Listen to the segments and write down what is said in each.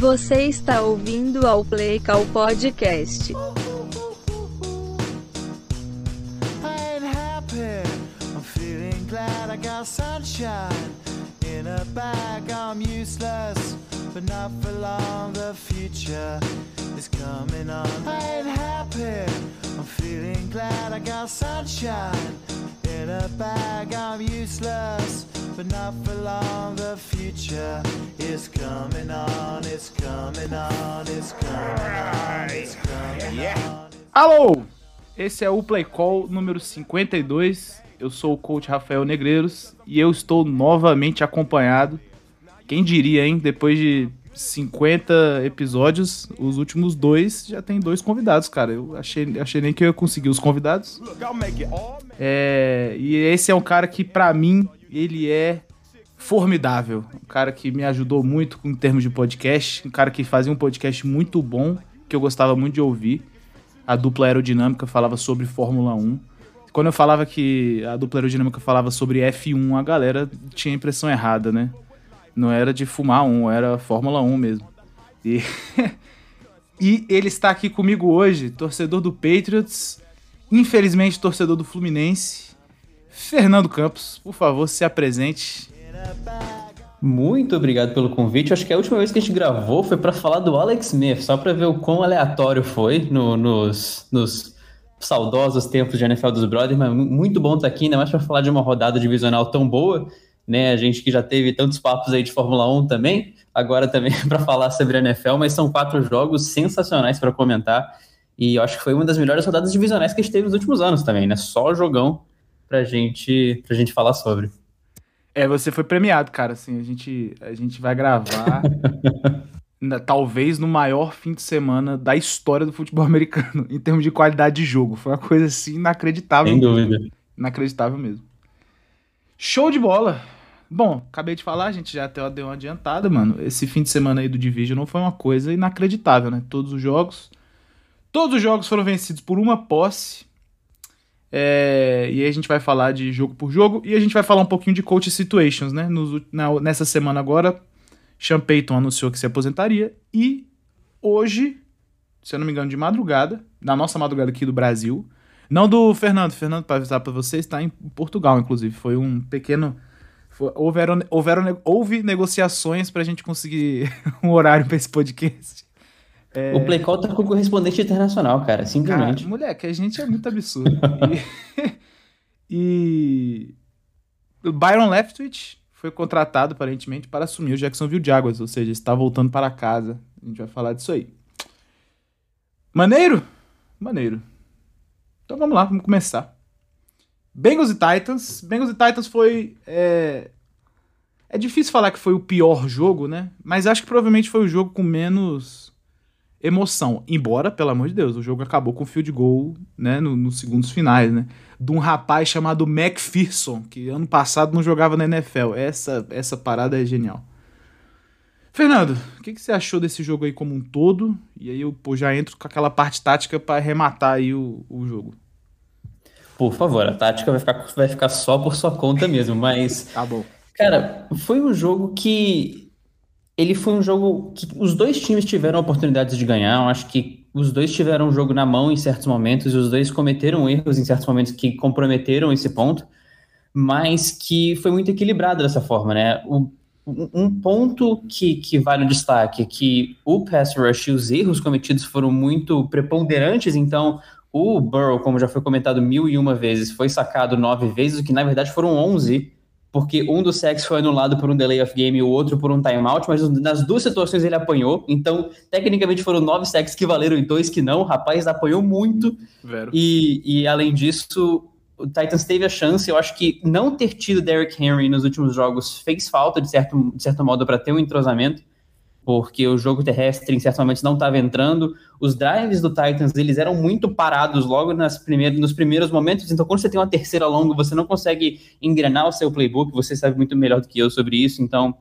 Você está ouvindo ao Play Call Podcast. But not for long. The future is coming on. I ain't happy. I'm feeling glad I got sunshine in a bag. I'm useless, but not for long. The future is coming on. It's coming on. It's coming on. It's coming on. Alô! Esse é o Play Call número 52. Eu sou o coach Rafael Negreiros e eu estou novamente acompanhado. Quem diria, hein? Depois de 50 episódios, os últimos dois já tem dois convidados, cara. Eu achei, achei nem que eu ia conseguir os convidados. É, e esse é um cara que, pra mim, ele é formidável. Um cara que me ajudou muito em termos de podcast. Um cara que fazia um podcast muito bom, que eu gostava muito de ouvir. A dupla aerodinâmica falava sobre Fórmula 1. Quando eu falava que a dupla aerodinâmica falava sobre F1, a galera tinha a impressão errada, né? Não era de fumar um, era Fórmula 1 mesmo. E, e ele está aqui comigo hoje, torcedor do Patriots, infelizmente torcedor do Fluminense. Fernando Campos, por favor, se apresente. Muito obrigado pelo convite. Acho que a última vez que a gente gravou foi para falar do Alex Smith, só para ver o quão aleatório foi no- nos, nos saudosos tempos de NFL dos Brothers, mas mu- muito bom estar aqui, ainda mais para falar de uma rodada divisional tão boa, né? A gente que já teve tantos papos aí de Fórmula 1 também, agora também para falar sobre a NFL, mas são quatro jogos sensacionais para comentar. E eu acho que foi uma das melhores rodadas divisionais que a gente teve nos últimos anos também, né? Só jogão pra gente, pra gente falar sobre. É, você foi premiado, cara. Assim, a gente, a gente vai gravar, talvez no maior fim de semana da história do futebol americano, em termos de qualidade de jogo. Foi uma coisa assim inacreditável. Sem dúvida. Inacreditável mesmo. Show de bola! Bom, acabei de falar, a gente já até deu uma adiantada, mano. Esse fim de semana aí do Division não foi uma coisa inacreditável, né? Todos os jogos. Todos os jogos foram vencidos por uma posse. É, e aí a gente vai falar de jogo por jogo. E a gente vai falar um pouquinho de coach situations, né? Nos na- nessa semana agora, Sean Payton anunciou que se aposentaria. E hoje, se eu não me engano, de madrugada, na nossa madrugada aqui do Brasil, não do Fernando. Fernando, para avisar para você, está em Portugal, inclusive. Foi um pequeno. Houveram, houveram, houve negociações para a gente conseguir um horário para esse podcast. O Play Call tá com correspondente internacional, cara, Cara, simplesmente. moleque, a gente é muito absurdo. e. e o Byron Leftwich foi contratado, aparentemente, para assumir o Jacksonville Jaguars, ou seja, está voltando para casa. A gente vai falar disso aí. Maneiro? Maneiro. Então vamos lá, vamos começar. Bengals e Titans. Bengals e Titans foi. É... é difícil falar que foi o pior jogo, né? Mas acho que provavelmente foi o jogo com menos emoção. Embora, pelo amor de Deus, o jogo acabou com field goal, né, no- nos segundos finais, né? De um rapaz chamado McPherson, que ano passado não jogava na NFL. Essa, essa parada é genial. Fernando, o que, que você achou desse jogo aí como um todo? E aí eu pô, já entro com aquela parte tática para arrematar aí o, o jogo. Por favor, a tática vai ficar, vai ficar só por sua conta mesmo, mas, Tá bom. cara, foi um jogo que. Ele foi um jogo que os dois times tiveram oportunidades de ganhar. Eu acho que os dois tiveram o jogo na mão em certos momentos, e os dois cometeram erros em certos momentos que comprometeram esse ponto, mas que foi muito equilibrado dessa forma, né? O- um ponto que, que vale o destaque é que o pass rush e os erros cometidos foram muito preponderantes, então o Burrow, como já foi comentado mil e uma vezes, foi sacado nove vezes, o que na verdade foram onze, porque um dos sacks foi anulado por um delay of game e o outro por um timeout, mas nas duas situações ele apanhou, então tecnicamente foram nove sacks que valeram e dois que não, o rapaz apanhou muito, Vero. e, e além disso, o Titans teve a chance. Eu acho que não ter tido Derrick Henry nos últimos jogos fez falta, de certo, de certo modo, para ter um entrosamento, porque o jogo terrestre, em certos momentos, não estava entrando. Os drives do Titans, eles eram muito parados logo nas primeiras, nos primeiros momentos. Então, quando você tem uma terceira longa, você não consegue engrenar o seu playbook. Você sabe muito melhor do que eu sobre isso. Então,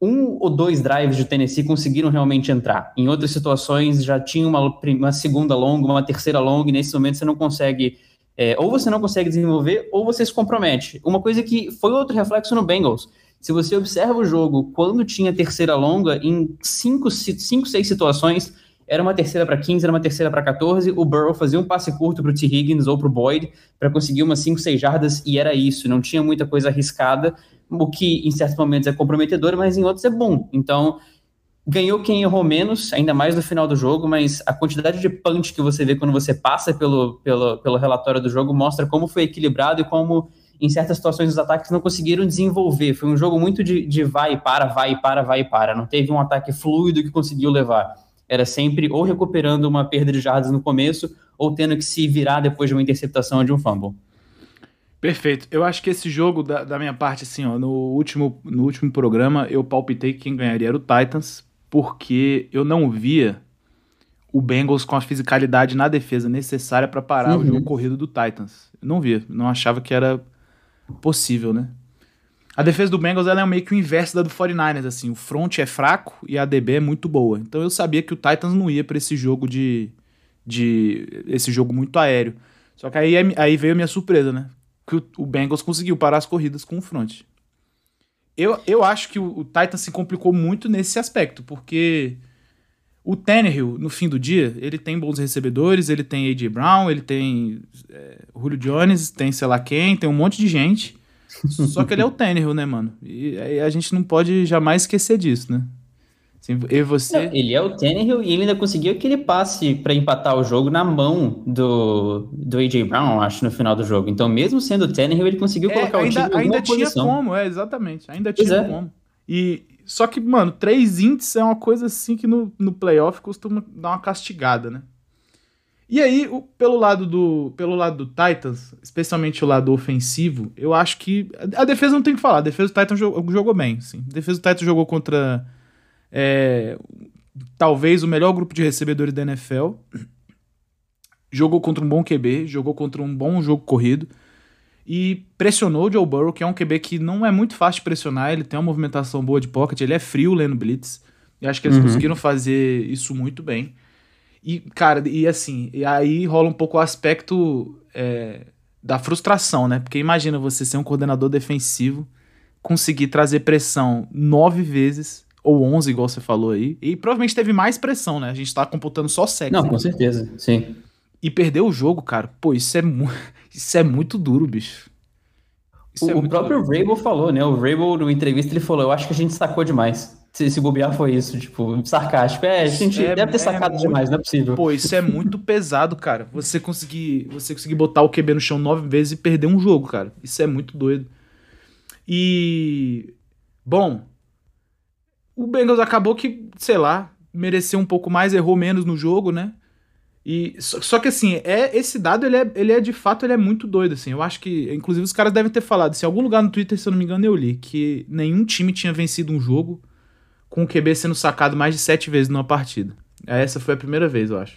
um ou dois drives de Tennessee conseguiram realmente entrar. Em outras situações já tinha uma, uma segunda longa, uma terceira longa, e nesse momento você não consegue, é, ou você não consegue desenvolver, ou você se compromete. Uma coisa que foi outro reflexo no Bengals. Se você observa o jogo, quando tinha terceira longa, em 5, 5 6 situações, era uma terceira para 15, era uma terceira para 14, o Burrow fazia um passe curto para o T. Higgins ou para o Boyd para conseguir umas 5, 6 jardas e era isso, não tinha muita coisa arriscada, o que em certos momentos é comprometedor, mas em outros é bom. Então, ganhou quem errou menos, ainda mais no final do jogo, mas a quantidade de punch que você vê quando você passa pelo, pelo, pelo relatório do jogo mostra como foi equilibrado e como em certas situações os ataques não conseguiram desenvolver. Foi um jogo muito de, de vai e para, vai e para, vai e para. Não teve um ataque fluido que conseguiu levar. Era sempre ou recuperando uma perda de jardas no começo ou tendo que se virar depois de uma interceptação ou de um fumble. Perfeito. Eu acho que esse jogo, da, da minha parte, assim, ó, no último, no último programa, eu palpitei que quem ganharia era o Titans, porque eu não via o Bengals com a fisicalidade na defesa necessária para parar uhum. o jogo corrido do Titans. Eu não via, não achava que era possível, né? A defesa do Bengals ela é meio que o inverso da do 49ers, assim. O front é fraco e a DB é muito boa. Então eu sabia que o Titans não ia para esse jogo de, de. esse jogo muito aéreo. Só que aí, aí veio a minha surpresa, né? Que o, o Bengals conseguiu parar as corridas com o front. Eu, eu acho que o, o Titans se complicou muito nesse aspecto, porque o Tannehill, no fim do dia, ele tem bons recebedores, ele tem A.J. Brown, ele tem é, Julio Jones, tem sei lá quem, tem um monte de gente. Só que ele é o Tannehill, né, mano? E, e a gente não pode jamais esquecer disso, né? Assim, e você... Não, ele é o Tannehill e ele ainda conseguiu aquele passe para empatar o jogo na mão do, do A.J. Brown, acho, no final do jogo. Então, mesmo sendo o Tannehill, ele conseguiu é, colocar ainda, o time em Ainda tinha posição. como, é, exatamente. Ainda tinha é. como. E, só que, mano, três índices é uma coisa assim que no, no playoff costuma dar uma castigada, né? E aí, o, pelo, lado do, pelo lado do Titans, especialmente o lado ofensivo, eu acho que. A defesa não tem que falar. A defesa do Titans jogou, jogou bem, sim. A defesa do Titans jogou contra. É, talvez o melhor grupo de recebedores da NFL. Jogou contra um bom QB, jogou contra um bom jogo corrido e pressionou o Joe Burrow, que é um QB que não é muito fácil de pressionar, ele tem uma movimentação boa de pocket, ele é frio lendo blitz, e acho que eles uhum. conseguiram fazer isso muito bem. E, cara, e assim, e aí rola um pouco o aspecto é, da frustração, né? Porque imagina você ser um coordenador defensivo, conseguir trazer pressão nove vezes, ou onze, igual você falou aí, e provavelmente teve mais pressão, né? A gente tá computando só sexo. Não, com certeza, sim. E perder o jogo, cara, pô, isso é, mu isso é muito duro, bicho. Isso o, é o próprio duro. falou, né? O Rabel, no entrevista, ele falou: Eu acho que a gente sacou demais. Se, se bobear foi isso, tipo, sarcástico. É, a gente é, deve ter é sacado muito, demais, não é possível. Pô, isso é muito pesado, cara. Você conseguir, você conseguir botar o QB no chão nove vezes e perder um jogo, cara. Isso é muito doido. E. Bom. O Bengals acabou que, sei lá, mereceu um pouco mais, errou menos no jogo, né? E só, só, que assim, é esse dado ele é, ele é de fato ele é muito doido assim. Eu acho que inclusive os caras devem ter falado, se em algum lugar no Twitter, se eu não me engano, eu li que nenhum time tinha vencido um jogo com o QB sendo sacado mais de sete vezes numa partida. Essa foi a primeira vez, eu acho.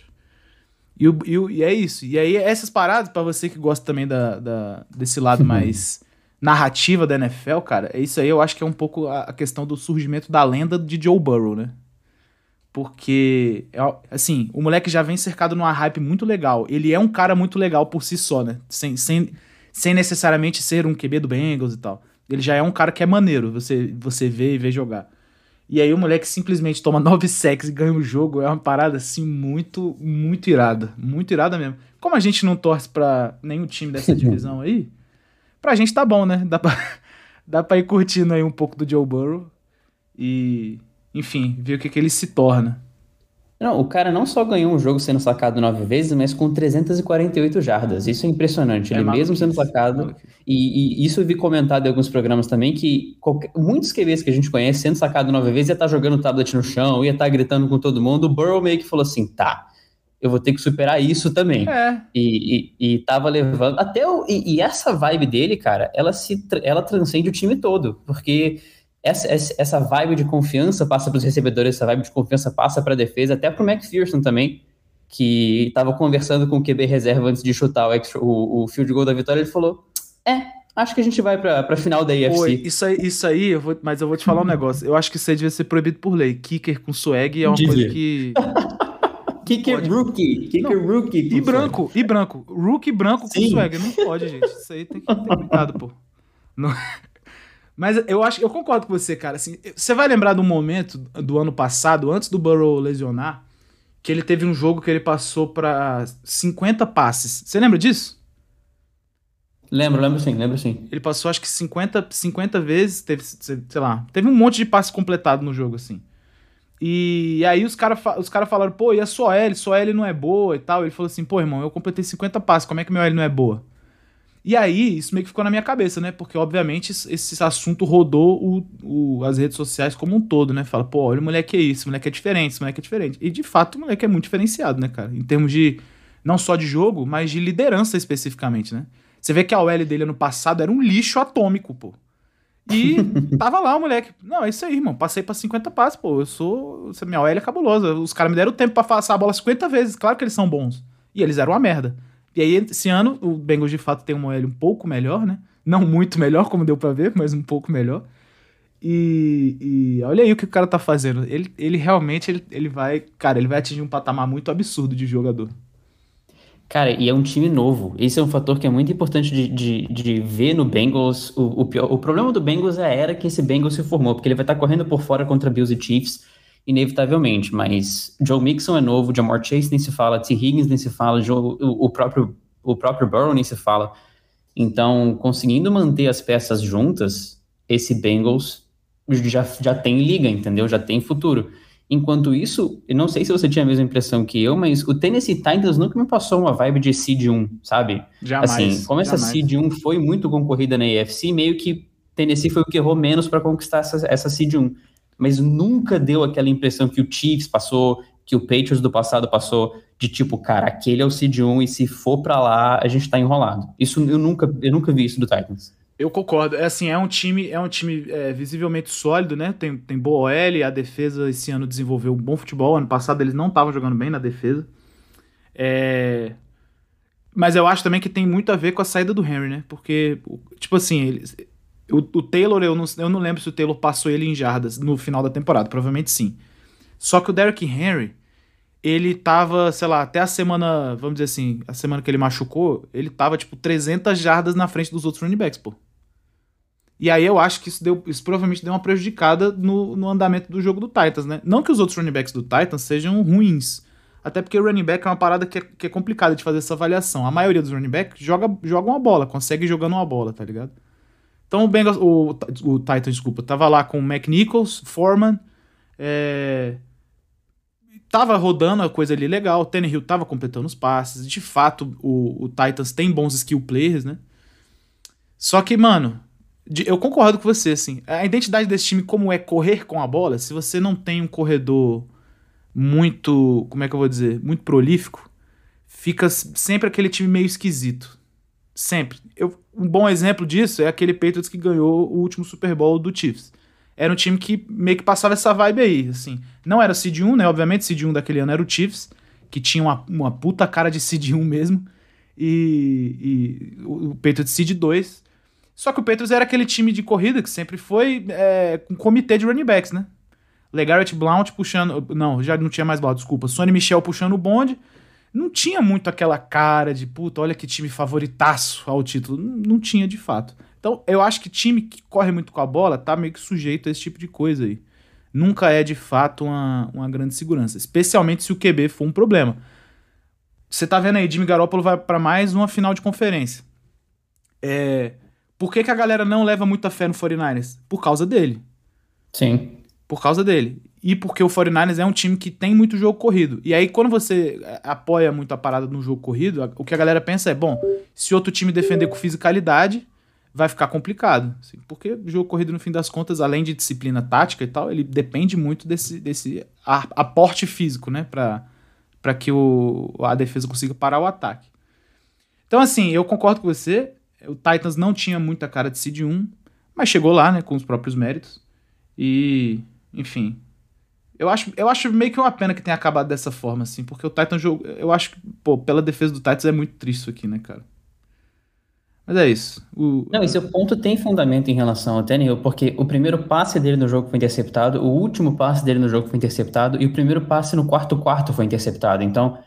E, o, e, o, e é isso. E aí essas paradas para você que gosta também da, da desse lado uhum. mais narrativa da NFL, cara, é isso aí. Eu acho que é um pouco a, a questão do surgimento da lenda de Joe Burrow, né? Porque, é assim, o moleque já vem cercado numa hype muito legal. Ele é um cara muito legal por si só, né? Sem, sem, sem necessariamente ser um QB do Bengals e tal. Ele já é um cara que é maneiro, você, você vê e vê jogar. E aí o moleque simplesmente toma 9 sacks e ganha o jogo. É uma parada, assim, muito, muito irada. Muito irada mesmo. Como a gente não torce pra nenhum time dessa divisão aí, pra gente tá bom, né? Dá pra, dá pra ir curtindo aí um pouco do Joe Burrow. E enfim, ver o que, que ele se torna. Não, o cara não só ganhou um jogo sendo sacado nove vezes, mas com 348 jardas. Isso é impressionante. É ele mesmo sendo sacado. E, e, isso eu vi comentado em alguns programas também, que qualquer, muitos QBs que a gente conhece sendo sacado nove vezes ia estar tá jogando tablet no chão, ia estar tá gritando com todo mundo. O Burrow meio que falou assim: tá, eu vou ter que superar isso também. É. E, e, e tava levando. Até o, e, e, essa vibe dele, cara, ela se ela transcende o time todo. Porque essa, essa vibe de confiança passa para os recebedores, essa vibe de confiança passa para a defesa, até para o McPherson também, que estava conversando com o QB reserva antes de chutar o, extra, o, o, field goal da vitória, ele falou: É, acho que a gente vai para a final da AFC. Oi, isso aí, isso aí eu vou, mas eu vou te falar um negócio. Eu acho que isso aí devia ser proibido por lei. Kicker com swag é uma Dizia. coisa que. Kicker pode. rookie, kicker não. rookie. E branco, swag. e branco. Rookie branco Sim. com swag. Não pode, gente. Isso aí tem que ter cuidado, pô. Não... Mas eu acho, eu concordo com você, cara. Assim, você vai lembrar do momento do ano passado, antes do Burrow lesionar, que ele teve um jogo que ele passou pra 50 passes. Você lembra disso? Lembro, lembro sim, lembro sim. Ele passou acho que 50, 50 vezes, teve, sei lá, teve um monte de passes completado no jogo, assim. E aí os caras os cara falaram, pô, e a sua L? Sua L não é boa e tal. Ele falou assim, pô, irmão, eu completei 50 passes, como é que meu L não é boa? E aí, isso meio que ficou na minha cabeça, né? Porque, obviamente, esse assunto rodou o, o, as redes sociais como um todo, né? Fala, pô, olha o moleque é isso, o moleque é diferente, esse moleque é diferente. E, de fato, o moleque é muito diferenciado, né, cara? Em termos de, não só de jogo, mas de liderança especificamente, né? Você vê que a OL dele ano passado era um lixo atômico, pô. E tava lá o moleque. Não, é isso aí, irmão. Passei pra 50 passos, pô. Eu sou. Minha OL é cabulosa. Os caras me deram tempo pra passar a bola 50 vezes. Claro que eles são bons. E eles eram uma merda. E aí, esse ano, o Bengals de fato tem uma OL um pouco melhor, né? Não muito melhor, como deu pra ver, mas um pouco melhor. E, e, olha aí o que o cara tá fazendo. Ele, ele realmente ele, ele vai. Cara, ele vai atingir um patamar muito absurdo de jogador. Cara, e é um time novo. Esse é um fator que é muito importante de, de, de ver no Bengals. O, o, pior, o problema do Bengals é a era que esse Bengals se formou, porque ele vai estar tá correndo por fora contra Bills e Chiefs inevitavelmente, mas Joe Mixon é novo, Jamar Chase nem se fala, T. Higgins nem se fala, Joe, o, o, próprio, o próprio Burrow nem se fala. Então, conseguindo manter as peças juntas, esse Bengals já, já tem liga, entendeu? Já tem futuro. Enquanto isso, eu não sei se você tinha a mesma impressão que eu, mas o Tennessee Titans nunca me passou uma vibe de Seed 1, sabe? Jamais. Assim, como essa jamais. Seed 1 foi muito concorrida na AFC, meio que Tennessee foi o que errou menos para conquistar essa, essa Seed 1 mas nunca deu aquela impressão que o Chiefs passou, que o Patriots do passado passou, de tipo, cara, aquele é o Seed 1 e se for para lá, a gente tá enrolado. Isso eu nunca, eu nunca vi isso do Titans. Eu concordo. É assim, é um time, é um time é, visivelmente sólido, né? Tem, tem boa OL, a defesa esse ano desenvolveu um bom futebol. Ano passado eles não estavam jogando bem na defesa. É... Mas eu acho também que tem muito a ver com a saída do Henry, né? Porque, tipo assim, eles, o, o, Taylor, eu não, eu não lembro se o Taylor passou ele em jardas no final da temporada, provavelmente sim. Só que o Derrick Henry, ele tava, sei lá, até a semana, vamos dizer assim, a semana que ele machucou, ele tava tipo 300 jardas na frente dos outros running backs, pô. E aí eu acho que isso, deu, isso provavelmente deu uma prejudicada no, no andamento do jogo do Titans, né? Não que os outros running backs do Titans sejam ruins, até porque o running back é uma parada que é, que é complicada de fazer essa avaliação. A maioria dos running backs joga, joga uma bola, consegue jogando uma bola, tá ligado? Então o Bengals, o, o Titan, desculpa, tava lá com o McNichols, Foreman, é, tava rodando a coisa ali legal, o Tannehill tava completando os passes, de fato o, o Titans tem bons skill players, né? Só que, mano, eu concordo com você, assim, a identidade desse time como é correr com a bola, se você não tem um corredor muito, como é que eu vou dizer, muito prolífico, fica sempre aquele time meio esquisito. Sempre. Eu, um bom exemplo disso é aquele Patriots que ganhou o último Super Bowl do Chiefs. Era um time que meio que passava essa vibe aí, assim. Não era Seed 1, né? Obviamente, Seed 1 daquele ano era o Chiefs, que tinha uma, uma puta cara de Seed 1 mesmo. E, e o Patriots Seed 2. Só que o Patriots era aquele time de corrida que sempre foi é, com comitê de running backs, né? LeGarrette Blount puxando... Não, já não tinha mais Blount, desculpa. Sonny Michel puxando o bonde não tinha muito aquela cara de puta, olha que time favoritaço ao título. Não, não, tinha de fato. Então, eu acho que time que corre muito com a bola tá meio que sujeito a esse tipo de coisa aí. Nunca é de fato uma, uma grande segurança, especialmente se o QB for um problema. Você tá vendo aí, Jimmy Garoppolo vai para mais uma final de conferência. É, por que, que a galera não leva muita fé no 49ers? Por causa dele. Sim. Por causa dele e porque o 49ers é um time que tem muito jogo corrido. E aí, quando você é, apoia muito a parada no jogo corrido, o que a galera pensa é: bom, se outro time defender com fisicalidade, vai ficar complicado. Assim, porque o jogo corrido, no fim das contas, além de disciplina tática e tal, ele depende muito desse, desse aporte físico, né? Para que o, a defesa consiga parar o ataque. Então, assim, eu concordo com você. O Titans não tinha muita cara de seed 1, mas chegou lá, né? Com os próprios méritos. E, enfim, eu acho, eu acho meio que uma pena que tenha acabado dessa forma, assim, porque o Titan jogo. Eu acho que, pô, pela defesa do Titans é muito triste isso aqui, né, cara? Mas é isso. O, Não, esse ponto tem fundamento em relação ao Tannehill, porque o primeiro passe dele no jogo foi interceptado, o último passe dele no jogo foi interceptado, e o primeiro passe no quarto quarto foi interceptado. Então,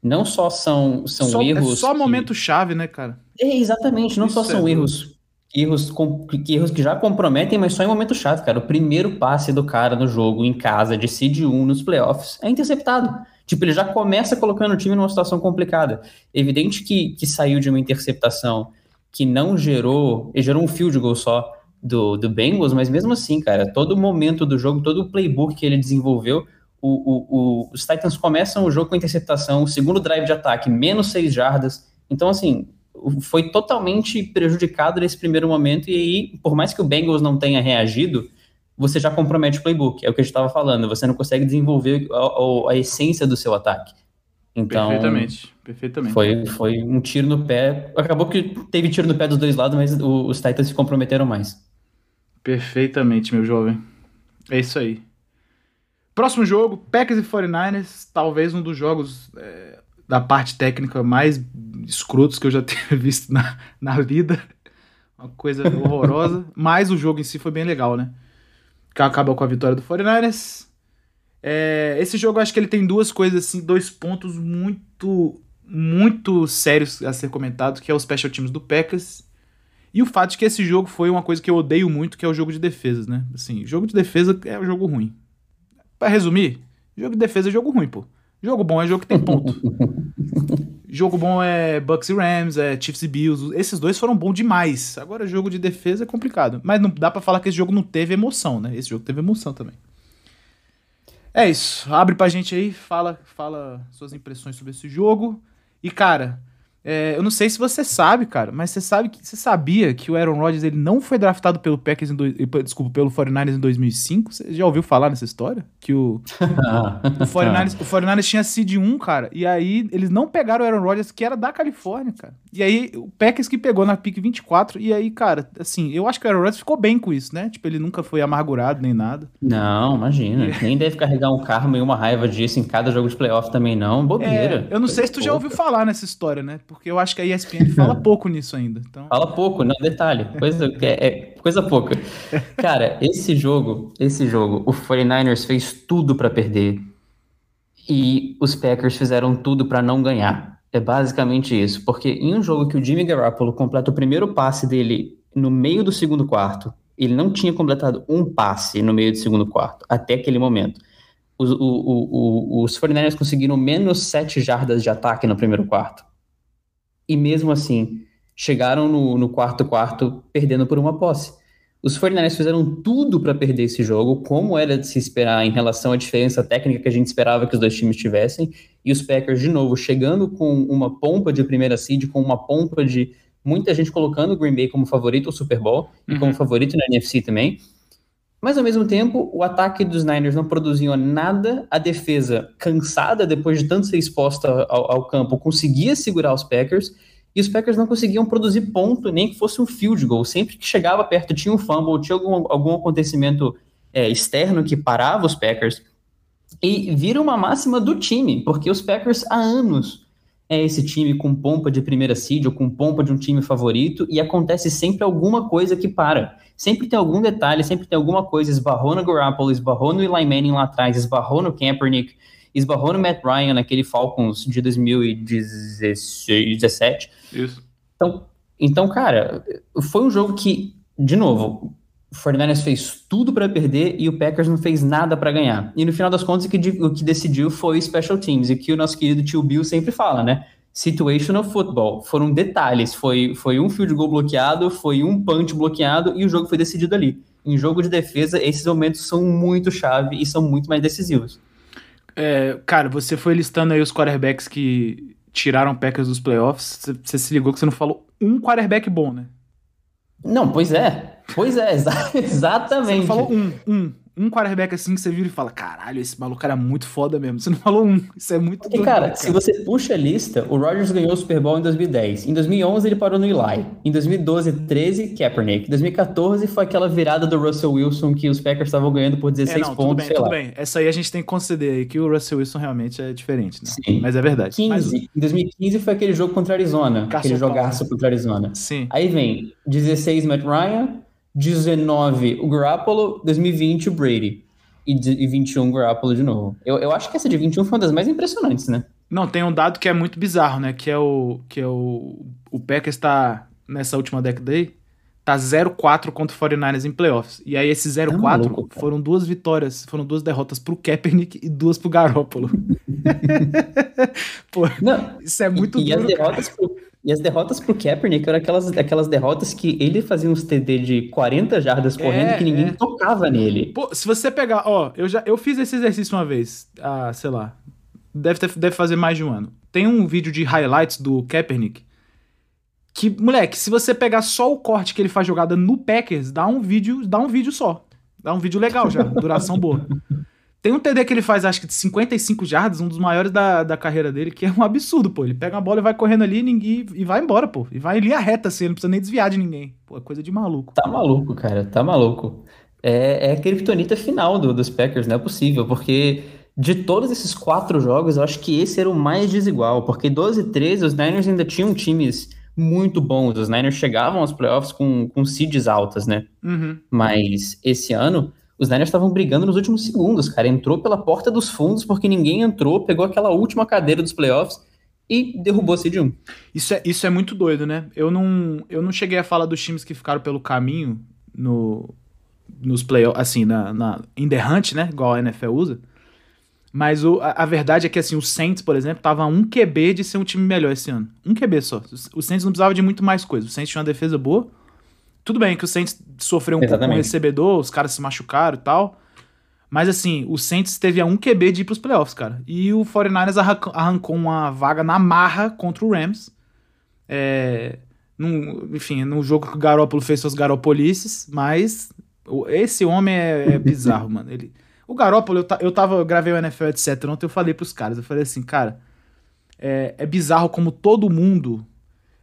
não só são, são só, erros. É só que... momento chave, né, cara? É, exatamente, não Isso só são é erros erros, com, erros que já comprometem, mas só em momento chave, cara. O primeiro passe do cara no jogo, em casa, de seed 1 nos playoffs, é interceptado. Tipo, ele já começa colocando o time numa situação complicada. Evidente que, que saiu de uma interceptação que não gerou, ele gerou um field goal só do, do Bengals, mas mesmo assim, cara, todo momento do jogo, todo o playbook que ele desenvolveu, o, o, o, os Titans começam o jogo com interceptação, o segundo drive de ataque, menos seis jardas. Então, assim, foi totalmente prejudicado nesse primeiro momento, e aí, por mais que o Bengals não tenha reagido, você já compromete o playbook, é o que a gente estava falando, você não consegue desenvolver a, a, a, essência do seu ataque. Então, perfeitamente, perfeitamente. Foi, foi um tiro no pé, acabou que teve tiro no pé dos dois lados, mas o, os Titans se comprometeram mais. Perfeitamente, meu jovem. É isso aí. Próximo jogo, Packers e 49ers, talvez um dos jogos é, da parte técnica mais escrotos que eu já tenha visto na, na vida. Uma coisa horrorosa. Mas o jogo em si foi bem legal, né? Que acaba com a vitória do 49ers. É, esse jogo eu acho que ele tem duas coisas, assim, dois pontos muito, muito sérios a ser comentados, que é os special teams do Packers e o fato de que esse jogo foi uma coisa que eu odeio muito, que é o jogo de defesas, né? Assim, jogo de defesa é um jogo ruim. Para resumir, jogo de defesa é jogo ruim, pô. Jogo bom é jogo que tem ponto. jogo bom é Bucks e Rams, é Chiefs e Bills. Esses dois foram bons demais. Agora, jogo de defesa é complicado. Mas não dá para falar que esse jogo não teve emoção, né? Esse jogo teve emoção também. É isso. Abre pra gente aí, fala, fala suas impressões sobre esse jogo. E, cara, é, eu não sei se você sabe, cara, mas você sabe que você sabia que o Aaron Rodgers ele não foi draftado pelo Packers em do, desculpa, pelo 49ers em 2005? Você já ouviu falar nessa história? Que o o 49ers, o 49ers tinha seed 1, cara, e aí eles não pegaram o Aaron Rodgers que era da Califórnia, cara. E aí o Packers que pegou na pick 24 e aí, cara, assim, eu acho que o Aaron Rodgers ficou bem com isso, né? Tipo, ele nunca foi amargurado nem nada. Não, imagina. Nem deve carregar um karma e uma raiva disso em cada jogo de playoff também não, bobeira. É, eu não sei se tu já ouviu falar nessa história, né? porque eu acho que a ESPN fala pouco nisso ainda. Então... Fala pouco, não, detalhe, coisa, é, é, coisa pouca. Cara, esse jogo, esse jogo, o 49ers fez tudo para perder e os Packers fizeram tudo para não ganhar. É basicamente isso, porque em um jogo que o Jimmy Garoppolo completa o primeiro passe dele no meio do segundo quarto, ele não tinha completado um passe no meio do segundo quarto, até aquele momento. Os, o, o, o, os 49ers conseguiram menos 7 jardas de ataque no primeiro quarto e mesmo assim chegaram no, no quarto quarto perdendo por uma posse. Os 49ers fizeram tudo para perder esse jogo, como era de se esperar em relação à diferença técnica que a gente esperava que os dois times tivessem, e os Packers, de novo, chegando com uma pompa de primeira seed, com uma pompa de muita gente colocando o Green Bay como favorito ao Super Bowl uhum. e como favorito na NFC também. Mas ao mesmo tempo, o ataque dos Niners não produziu nada, a defesa, cansada depois de tanto ser exposta ao, ao, campo, conseguia segurar os Packers, e os Packers não conseguiam produzir ponto, nem que fosse um field goal. Sempre que chegava perto, tinha um fumble, tinha algum, algum acontecimento é, externo que parava os Packers. E vira uma máxima do time, porque os Packers há anos é esse time com pompa de primeira seed ou com pompa de um time favorito, e acontece sempre alguma coisa que para sempre tem algum detalhe, sempre tem alguma coisa, esbarrou no Garoppolo, esbarrou no Eli Manning lá atrás, esbarrou no Kaepernick, esbarrou no Matt Ryan naquele Falcons de 2017. Isso. Então, então, cara, foi um jogo que, de novo, o 49ers fez tudo para perder e o Packers não fez nada para ganhar. E no final das contas, o que, o que decidiu foi Special Teams, e que o nosso querido tio Bill sempre fala, né? situational football. Foram detalhes. Foi, foi um field goal bloqueado, foi um punch bloqueado e o jogo foi decidido ali. Em jogo de defesa, esses momentos são muito chave e são muito mais decisivos. É, cara, você foi listando aí os quarterbacks que tiraram Packers dos playoffs. Você, você se ligou que você não falou um quarterback bom, né? Não, pois é. Pois é, exa exatamente. Você falou um, um um quarterback assim que você vira e fala: caralho, esse maluco era muito foda mesmo. Você não falou um, isso é muito Porque, cara, cara, se você puxa a lista, o Rodgers ganhou o Super Bowl em 2010. Em 2011 ele parou no Eli. Em 2012, 13, Kaepernick. Em 2014 foi aquela virada do Russell Wilson que os Packers estavam ganhando por 16 é, não, pontos. Tudo bem, tudo lá. bem. Essa aí a gente tem que conceder aí que o Russell Wilson realmente é diferente, né? Sim. Mas é verdade. 15, Mas... Em 2015 foi aquele jogo contra a Arizona. Carson aquele jogaço contra a Arizona. Sim. Aí vem 16 Matt Ryan. 19 o Garoppolo, 2020 o Brady e, e 21 Garoppolo de novo. Eu, eu acho que essa de 21 foi uma das mais impressionantes, né? Não, tem um dado que é muito bizarro, né? Que é o que é o, o Packers está nessa última década aí, tá 0-4 contra o 49ers em playoffs. E aí esse 0-4 maluco, cara. foram duas vitórias, foram duas derrotas pro Kaepernick e duas pro Garoppolo. Pô, Não, isso é muito e, e as duro. cara. derrotas pro, e as derrotas pro Kaepernick eram aquelas, aquelas derrotas que ele fazia uns TD de 40 jardas correndo É, que ninguém é. tocava nele. Pô, se você pegar, ó, eu já eu fiz esse exercício uma vez, ah, sei lá, deve, ter- deve fazer mais de um ano. Tem um vídeo de highlights do Kaepernick que, moleque, se você pegar só o corte que ele faz jogada no Packers, dá um vídeo, dá um vídeo só. Dá um vídeo legal já, duração boa. Tem um TD que ele faz, acho que de 55 jardas, um dos maiores da, da carreira dele, que é um absurdo, pô. Ele pega a bola e vai correndo ali e, ninguém, e vai embora, pô. E vai em linha reta, assim, ele não precisa nem desviar de ninguém. Pô, é coisa de maluco. Tá maluco, cara, tá maluco. É, é a criptonita final do- dos Packers, não é possível, porque de todos esses quatro jogos, eu acho que esse era o mais desigual, porque 12 e 13, os Niners ainda tinham times muito bons, os Niners chegavam aos playoffs com, com seeds altas, né? Uhum. Mas esse ano, os Niners estavam brigando nos últimos segundos, cara. Entrou pela porta dos fundos porque ninguém entrou, pegou aquela última cadeira dos playoffs e derrubou a seed 1. Isso é, isso é muito doido, né? Eu não, eu não cheguei a falar dos times que ficaram pelo caminho no, nos playoffs, assim, na, na, in the hunt, né? Igual a NFL usa. Mas o, a, a verdade é que, assim, o Saints, por exemplo, tava um QB de ser um time melhor esse ano. Um QB só. O Saints não precisava de muito mais coisa. O Saints tinha uma defesa boa. Tudo bem que o Saints sofreu um pouco com o Exatamente. recebedor, os caras se machucaram e tal. Mas assim, o Saints teve a um QB de ir pros playoffs, cara. E o 49ers arranca- arrancou uma vaga na marra contra o Rams. É, num- enfim, num jogo que o Garoppolo fez suas garopolices, mas esse homem é, é bizarro, mano. Ele, o Garoppolo, eu, ta- eu tava, eu gravei o NFL, etc. Ontem eu falei pros caras, eu falei assim, cara, é, é bizarro como todo mundo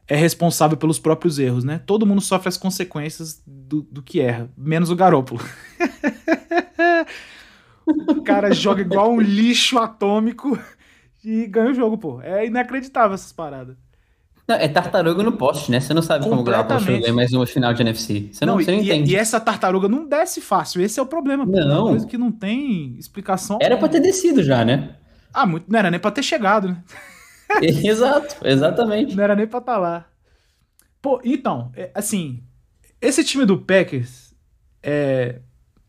é responsável pelos próprios erros, né? Todo mundo sofre as consequências do, do que erra, menos o Garópolo. o cara joga igual um lixo atômico e ganha o jogo, pô. É inacreditável essas paradas. Não, é tartaruga no poste, né? Você não sabe como o Garoppolo em mais uma final de NFC. Você não, você não e, entende. e essa tartaruga não desce fácil, esse é o problema. pô. É Não. uma coisa que não tem explicação. Era pra ter descido já, né? Ah, muito, não era nem pra ter chegado, né? Exato, exatamente. Não era nem pra estar lá. Pô, então, é, assim, esse time do Packers, é,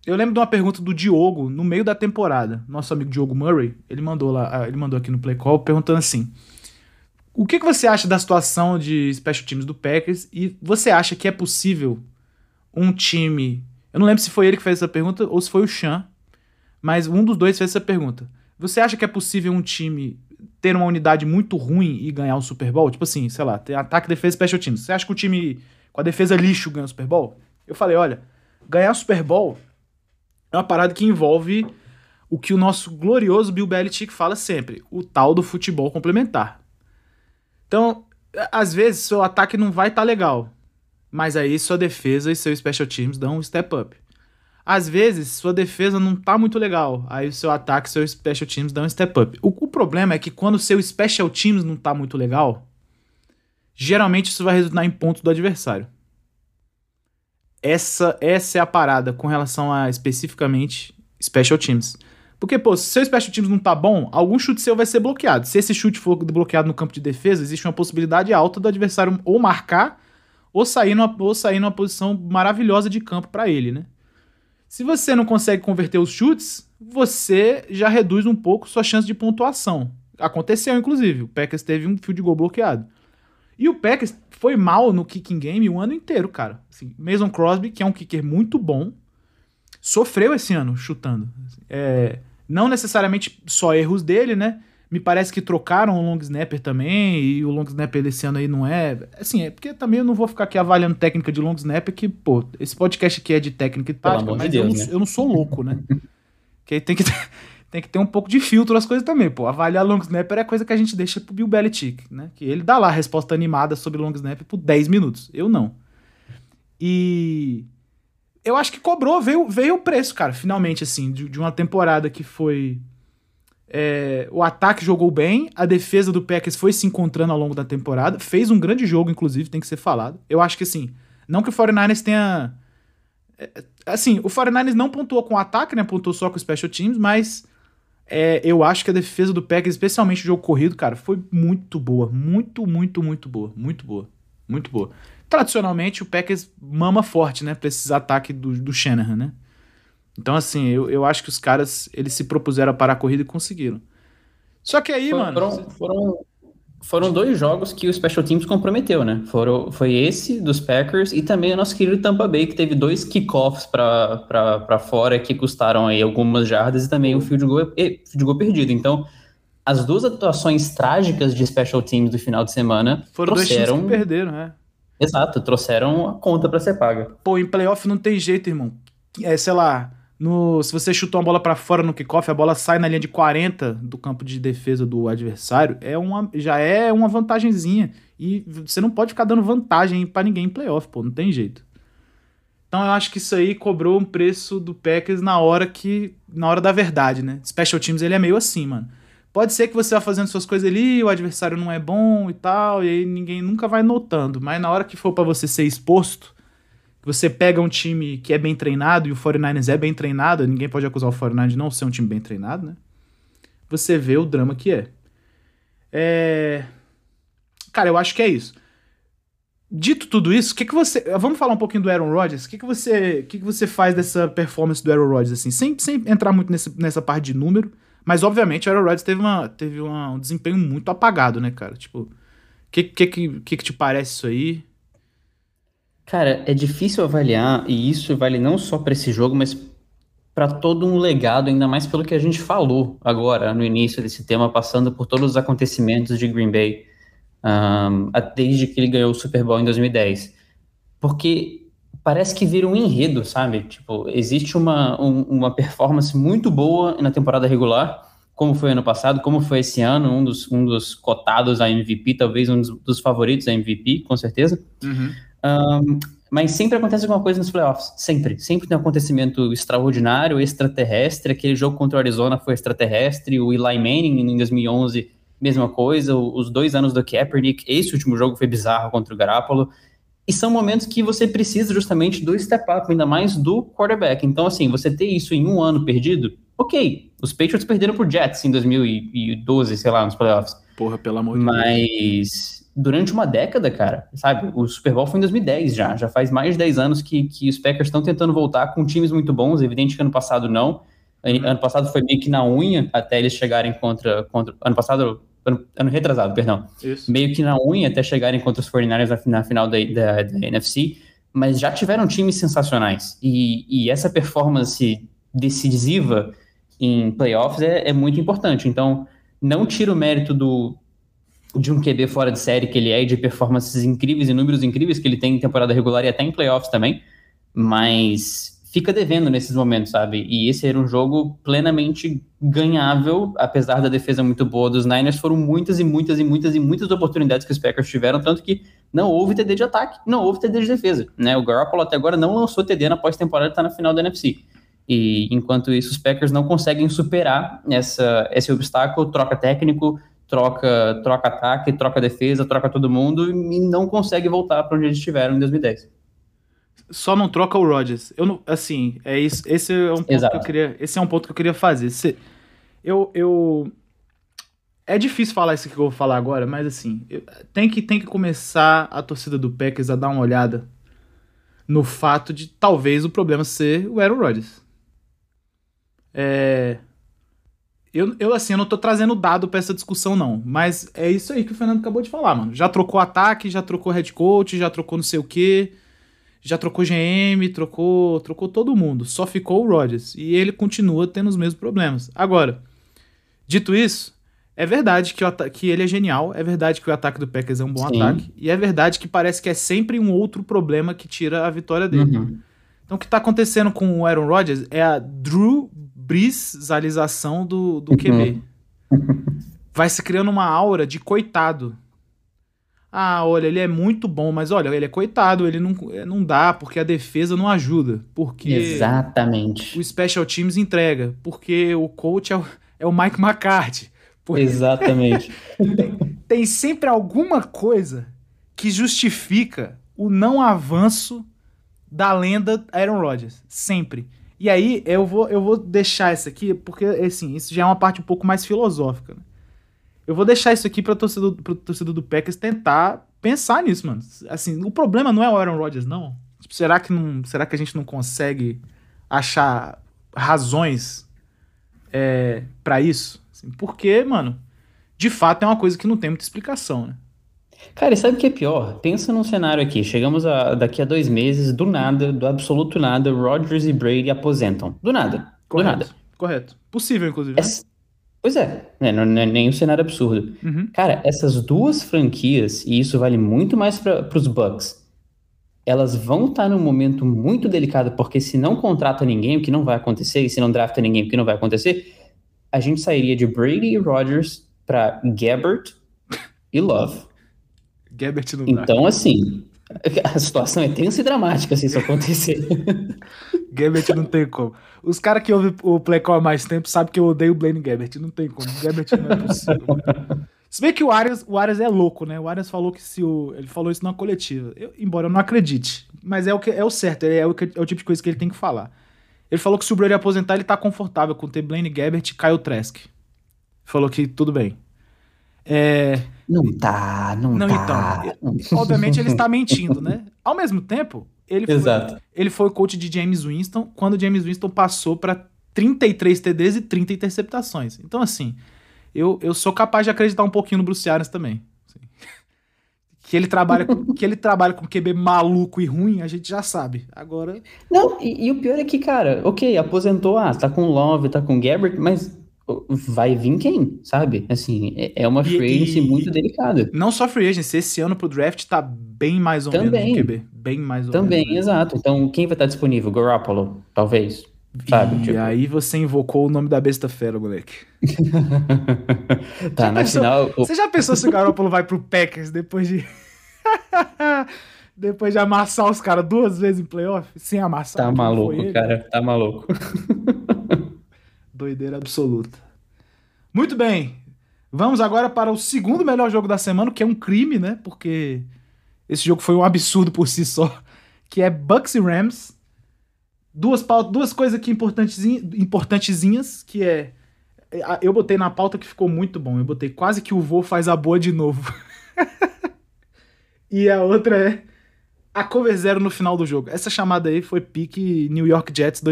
eu lembro de uma pergunta do Diogo no meio da temporada. Nosso amigo Diogo Murray, ele mandou lá, ah, ele mandou aqui no Play Call perguntando assim: O que, que você acha da situação de special teams do Packers e você acha que é possível um time, eu não lembro se foi ele que fez essa pergunta ou se foi o Chan, mas um dos dois fez essa pergunta. Você acha que é possível um time ter uma unidade muito ruim e ganhar o Super Bowl? Tipo assim, sei lá, tem ataque, defesa e special teams. Você acha que o time com a defesa lixo ganha o Super Bowl? Eu falei, olha, ganhar o Super Bowl é uma parada que envolve o que o nosso glorioso Bill Belichick fala sempre, o tal do futebol complementar. Então, às vezes, seu ataque não vai estar legal, mas aí sua defesa e seu special teams dão um step up. Às vezes, sua defesa não tá muito legal. Aí o seu ataque seu special teams dão um step up. O, o problema é que quando o seu special teams não tá muito legal, geralmente isso vai resultar em pontos do adversário. Essa, essa é a parada com relação a especificamente special teams. Porque, pô, se seu special teams não tá bom, algum chute seu vai ser bloqueado. Se esse chute for bloqueado no campo de defesa, existe uma possibilidade alta do adversário ou marcar ou sair numa, ou sair numa posição maravilhosa de campo pra ele, né? Se você não consegue converter os chutes, você já reduz um pouco sua chance de pontuação. Aconteceu, inclusive. O Packers teve um field goal bloqueado. E o Packers foi mal no kicking game o ano inteiro, cara. Assim, Mason Crosby, que é um kicker muito bom, sofreu esse ano chutando. É, não necessariamente só erros dele, né? Me parece que trocaram o long snapper também, e o long snapper desse ano aí não é. Assim, é porque também eu não vou ficar aqui avaliando técnica de long snapper, que, pô, esse podcast aqui é de técnica e tática, amor de mas Deus, eu, não, né? eu não sou louco, né? que aí tem que, ter- tem que ter um pouco de filtro as coisas também, pô. Avaliar long snapper é coisa que a gente deixa pro Bill Belichick, né? Que ele dá lá a resposta animada sobre long snapper por 10 minutos. Eu não. E eu acho que cobrou, veio, veio o preço, cara, finalmente, assim, de, de uma temporada que foi. É, o ataque jogou bem, a defesa do Packers foi se encontrando ao longo da temporada, fez um grande jogo, inclusive, tem que ser falado. Eu acho que, assim, não que o 49ers tenha. é, Assim, o 49ers não pontuou com o ataque, né? Pontuou só com o Special Teams, mas é, eu acho que a defesa do Packers, especialmente o jogo corrido, cara, foi muito boa. Muito, muito, muito boa. Muito boa. Muito boa. Tradicionalmente, o Packers mama forte, né? Pra esses ataques do, do Shanahan, né? Então, assim, eu, eu acho que os caras, eles se propuseram a parar a corrida e conseguiram. Só que aí, foram, mano... Foram, foram dois jogos que o Special Teams comprometeu, né? Foram, foi esse dos Packers e também o nosso querido Tampa Bay, que teve dois kickoffs para fora que custaram aí algumas jardas e também o field goal, field goal perdido. Então, as duas atuações trágicas de Special Teams do final de semana Foram trouxeram... dois times que perderam, né? Exato, trouxeram a conta para ser paga. Pô, em playoff não tem jeito, irmão. É, sei lá, no, se você chutou uma bola para fora no kickoff, a bola sai na linha de 40 do campo de defesa do adversário, é uma, já é uma vantagenzinha. E você não pode ficar dando vantagem para ninguém em playoff, pô, não tem jeito. Então eu acho que isso aí cobrou um preço do Packers na hora que. na hora da verdade, né? Special Teams ele é meio assim, mano. Pode ser que você vá fazendo suas coisas ali, o adversário não é bom e tal, e aí ninguém nunca vai notando. Mas na hora que for para você ser exposto, você pega um time que é bem treinado, e o 49ers é bem treinado, ninguém pode acusar o 49ers de não ser um time bem treinado, né? Você vê o drama que é. É. Cara, eu acho que é isso. Dito tudo isso, o que, que você. Vamos falar um pouquinho do Aaron Rodgers? O que, que, você, que, que você faz dessa performance do Aaron Rodgers, assim? Sem, sem entrar muito nessa, nessa parte de número. Mas, obviamente, o Aaron Rodgers teve, uma, teve uma, um desempenho muito apagado, né, cara? Tipo, o que, que, que, que te parece isso aí? Cara, é difícil avaliar, e isso vale não só para esse jogo, mas para todo um legado, ainda mais pelo que a gente falou agora no início desse tema, passando por todos os acontecimentos de Green Bay, um, desde que ele ganhou o Super Bowl em 2010. Porque parece que vira um enredo, sabe? Tipo, existe uma, um, uma performance muito boa na temporada regular, como foi ano passado, como foi esse ano, um dos, um dos cotados a MVP, talvez um dos, dos favoritos a MVP, com certeza. Uhum. Um, mas sempre acontece alguma coisa nos playoffs. Sempre. Sempre tem um acontecimento extraordinário, extraterrestre. Aquele jogo contra o Arizona foi extraterrestre. O Eli Manning em 2011, mesma coisa. Os dois anos do Kaepernick. Esse último jogo foi bizarro contra o Garoppolo. E são momentos que você precisa justamente do step up, ainda mais do quarterback. Então, assim, você ter isso em um ano perdido, ok. Os Patriots perderam por Jets em 2012, sei lá, nos playoffs. Porra, pelo amor de Deus. Mas durante uma década, cara, sabe? O Super Bowl foi em 2010 já, já faz mais de 10 anos que, que os Packers estão tentando voltar com times muito bons, evidente que ano passado não, uhum. ano passado foi meio que na unha até eles chegarem contra, contra ano passado, ano, ano retrasado, perdão, Isso. meio que na unha até chegarem contra os 49ers na, na final da, da, da, NFC, mas já tiveram times sensacionais, e, e essa performance decisiva em playoffs é, é muito importante, então não tira o mérito do, de um QB fora de série que ele é, de performances incríveis e números incríveis que ele tem em temporada regular e até em playoffs também, mas fica devendo nesses momentos, sabe? E esse era um jogo plenamente ganhável, apesar da defesa muito boa dos Niners, foram muitas e muitas e muitas e muitas oportunidades que os Packers tiveram, tanto que não houve TD de ataque, não houve TD de defesa, né? O Garoppolo até agora não lançou TD na pós-temporada, está na final da NFC. E enquanto isso, os Packers não conseguem superar essa, esse obstáculo, troca técnico, troca, troca ataque, troca defesa, troca todo mundo e não consegue voltar para onde eles estiveram em 2010. Só não troca o Rodgers. Eu não, assim, é isso, esse é um ponto Exato. que eu queria, esse é um ponto que eu queria fazer. Se, eu, eu é difícil falar isso que eu vou falar agora, mas assim, eu, tem que tem que começar a torcida do Packers a dar uma olhada no fato de talvez o problema ser o Aaron Rodgers. É, eu, eu, assim, eu não tô trazendo dado pra essa discussão, não. Mas é isso aí que o Fernando acabou de falar, mano. Já trocou ataque, já trocou head coach, já trocou não sei o quê. Já trocou GM, trocou, trocou todo mundo. Só ficou o Rodgers. E ele continua tendo os mesmos problemas. Agora, dito isso, é verdade que, o que ele é genial. É verdade que o ataque do Packers é um bom Sim. ataque. E é verdade que parece que é sempre um outro problema que tira a vitória dele. Uhum. Então, o que tá acontecendo com o Aaron Rodgers é a Drew brisalização do, do QB. Vai se criando uma aura de coitado. Ah, olha, ele é muito bom, mas olha, ele é coitado, ele não, não dá porque a defesa não ajuda. Porque Exatamente. o Special Teams entrega. Porque o coach é o, é o Mike McCarthy. Porque... Exatamente. tem, tem sempre alguma coisa que justifica o não avanço da lenda Aaron Rodgers. Sempre. E aí eu vou, eu vou deixar isso aqui, porque assim, isso já é uma parte um pouco mais filosófica. Né? Eu vou deixar isso aqui para torcedor, torcedor do Packers tentar pensar nisso, mano. Assim, o problema não é o Aaron Rodgers, não. Tipo, será que não, será que a gente não consegue achar razões é, para isso? Assim, porque, mano, de fato é uma coisa que não tem muita explicação, né? Cara, e sabe o que é pior? Pensa num cenário aqui. Chegamos a, daqui a dois meses, do nada, do absoluto nada, Rodgers e Brady aposentam. Do nada. Correto. Do nada. Correto. Possível, inclusive. Né? Essa- Pois é, né, não não é nem um cenário absurdo. Uhum. Cara, essas duas franquias, e isso vale muito mais para os Bucks, elas vão estar num momento muito delicado, porque se não contrata ninguém, o que não vai acontecer, e se não drafta ninguém, o que não vai acontecer, a gente sairia de Brady e Rodgers para Gabbert e Love. Gabbert não dá. Então, assim, a situação é tensa e dramática se isso acontecer. Gabbert não tem como. Os caras que ouvem o Play Call há mais tempo sabem que eu odeio o Blaine Gabbert. Não tem como. Gabbert não é possível. Se bem que o Arias, o Arias é louco, né? O Arias falou que se o. Ele falou isso numa coletiva. Eu- embora eu não acredite. Mas é o, que, é o certo, é o, que- é o tipo de coisa que ele tem que falar. Ele falou que se o Brady aposentar, ele tá confortável com ter Blaine Gabbert e Kyle Trask. Falou que tudo bem. É. Não tá, não, Não, tá. então. Obviamente ele está mentindo, né? Ao mesmo tempo, ele foi, Exato. ele foi o coach de James Winston quando o James Winston passou para 33 TDs e 30 interceptações. Então, assim, eu, eu sou capaz de acreditar um pouquinho no Bruce Arians também. assim. Que ele trabalha com, que ele trabalha com QB maluco e ruim, a gente já sabe. Agora, Não, e, e o pior é que, cara, ok, aposentou, ah, tá com Love, tá com Gabbert, mas vai vir quem, sabe? Assim, é é uma E- free agency e- muito delicada. não só free agency, esse ano pro draft tá bem mais ou Também. menos no QB. Bem mais ou Também, menos. né? exato. Então, quem vai estar disponível? Garoppolo, talvez. Sabe? E Tipo, aí você invocou o nome da besta fera, moleque. tá, na pensou- final, Você já pensou se o Garoppolo vai pro Packers depois de. depois de amassar os caras duas vezes em playoff? Sem amassar. tá maluco, cara, tá maluco. Doideira absoluta. Muito bem. Vamos agora para o segundo melhor jogo da semana, que é um crime, né? Porque esse jogo foi um absurdo por si só. Que é Bucks e Rams. Duas, pau- duas coisas aqui importantezinhas, importantezinhas, que é. a- Eu botei na pauta que ficou muito bom. Eu botei quase que o vô faz a boa de novo. e a outra é a cover zero no final do jogo. Essa chamada aí foi pique New York Jets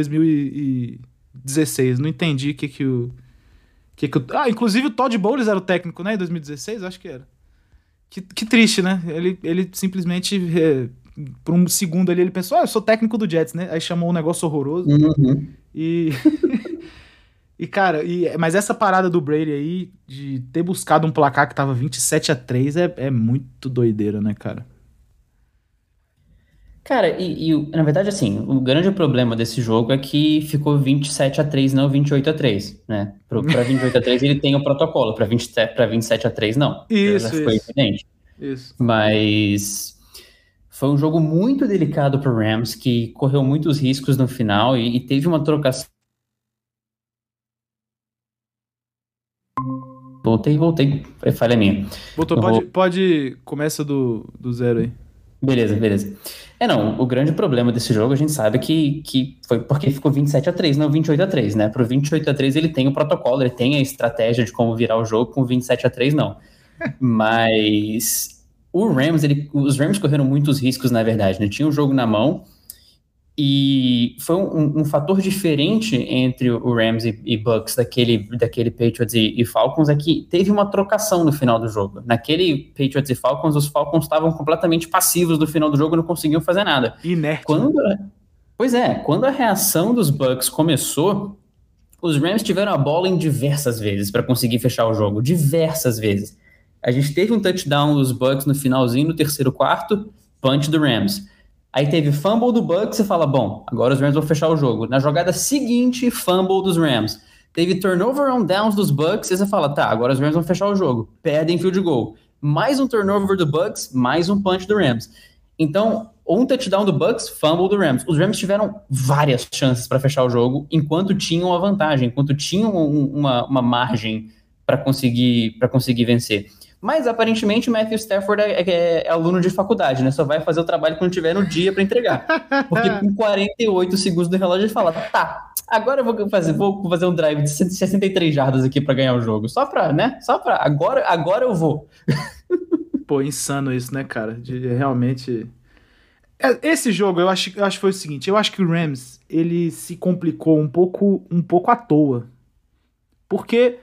2016. Não entendi o que que o. Que que o ah, inclusive o Todd Bowles era o técnico, né? Em 2016, acho que era. Que, que triste, né? Ele, ele simplesmente. é, por um segundo ali, ele pensou: Ah, eu sou técnico do Jets, né? Aí chamou um negócio horroroso. Uhum. E. e, cara, e, mas essa parada do Brady aí, de ter buscado um placar que tava 27 a 3 é, é muito doideira, né, cara? Cara, e, e na verdade, assim, o grande problema desse jogo é que ficou 27 a 3, não 28 a 3, né? Pro, pra 28 a 3 ele tem o protocolo, pra, 27, pra 27 a 3 não. Isso, isso. evidente. Isso. Mas foi um jogo muito delicado pro Rams, que correu muitos riscos no final e, e teve uma trocação. Voltei, voltei. Foi falha minha. Eu pode, vou- pode. Começa do, do zero aí. Beleza, beleza. É, não, o grande problema desse jogo a gente sabe que, que foi porque ficou 27 a 3, não 28 a 3, né? Pro 28 a 3 ele tem o protocolo, ele tem a estratégia de como virar o jogo, com 27 a 3 não. Mas o Rams, ele, os Rams correram muitos riscos, na verdade, né? Tinha o jogo na mão e foi um, um fator diferente entre o Rams e, e Bucks daquele, daquele Patriots e, e Falcons é que teve uma trocação no final do jogo. Naquele Patriots e Falcons, os Falcons estavam completamente passivos no final do jogo e não conseguiam fazer nada. Inerte. Quando, pois é, quando a reação dos Bucks começou, os Rams tiveram a bola em diversas vezes para conseguir fechar o jogo, diversas vezes. A gente teve um touchdown dos Bucks no finalzinho, no terceiro quarto, punch do Rams. Aí teve fumble do Bucks e fala, bom, agora os Rams vão fechar o jogo. Na jogada seguinte, fumble dos Rams. Teve turnover on downs dos Bucks e você fala, tá, agora os Rams vão fechar o jogo. Perdem field goal. Mais um turnover do Bucks, mais um punch do Rams. Então, um touchdown do Bucks, fumble do Rams. Os Rams tiveram várias chances para fechar o jogo enquanto tinham a vantagem, enquanto tinham um- uma, uma margem para conseguir, pra conseguir vencer. Mas aparentemente o Matthew Stafford é, é- é aluno de faculdade, né? Só vai fazer o trabalho quando tiver no dia para entregar. Porque com 48 segundos do relógio ele fala: tá, agora eu vou fazer, vou fazer um drive de 63 jardas aqui para ganhar o jogo. Só pra, né? Só pra. Agora, agora eu vou. Pô, insano isso, né, cara? De realmente. É, esse jogo, eu acho, eu acho que foi o seguinte: eu acho que o Rams ele se complicou um pouco, um pouco à toa. Porque,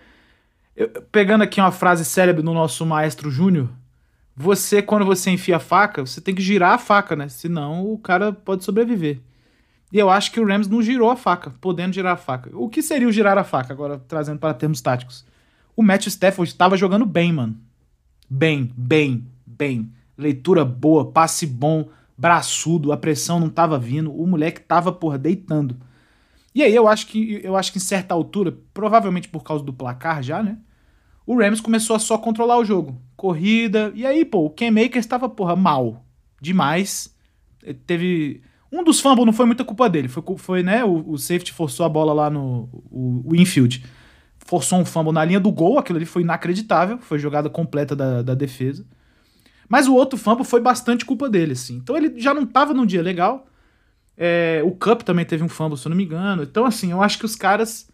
eu, pegando aqui uma frase célebre do nosso maestro Júnior, você, quando você enfia a faca, você tem que girar a faca, né? Senão o cara pode sobreviver. E eu acho que o Rams não girou a faca, podendo girar a faca. O que seria o girar a faca, agora trazendo para termos táticos? O Matthew Stafford estava jogando bem, mano. Bem, bem, bem. Leitura boa, passe bom, braçudo, a pressão não tava vindo, o moleque tava, porra, deitando. E aí eu acho que eu acho que em certa altura, provavelmente por causa do placar já, né? O Rams começou a só controlar o jogo. Corrida. E aí, pô, o Ken Maker estava, porra, mal. Demais. Teve um dos fumbles não foi muita culpa dele. Foi, foi né? O, o safety forçou a bola lá no o, o infield. Forçou um fumble na linha do gol. Aquilo ali foi inacreditável. Foi jogada completa da, da defesa. Mas o outro fumble foi bastante culpa dele, assim. Então ele já não tava num dia legal. É, o Cup também teve um fumble, se eu não me engano. Então, assim, eu acho que os caras.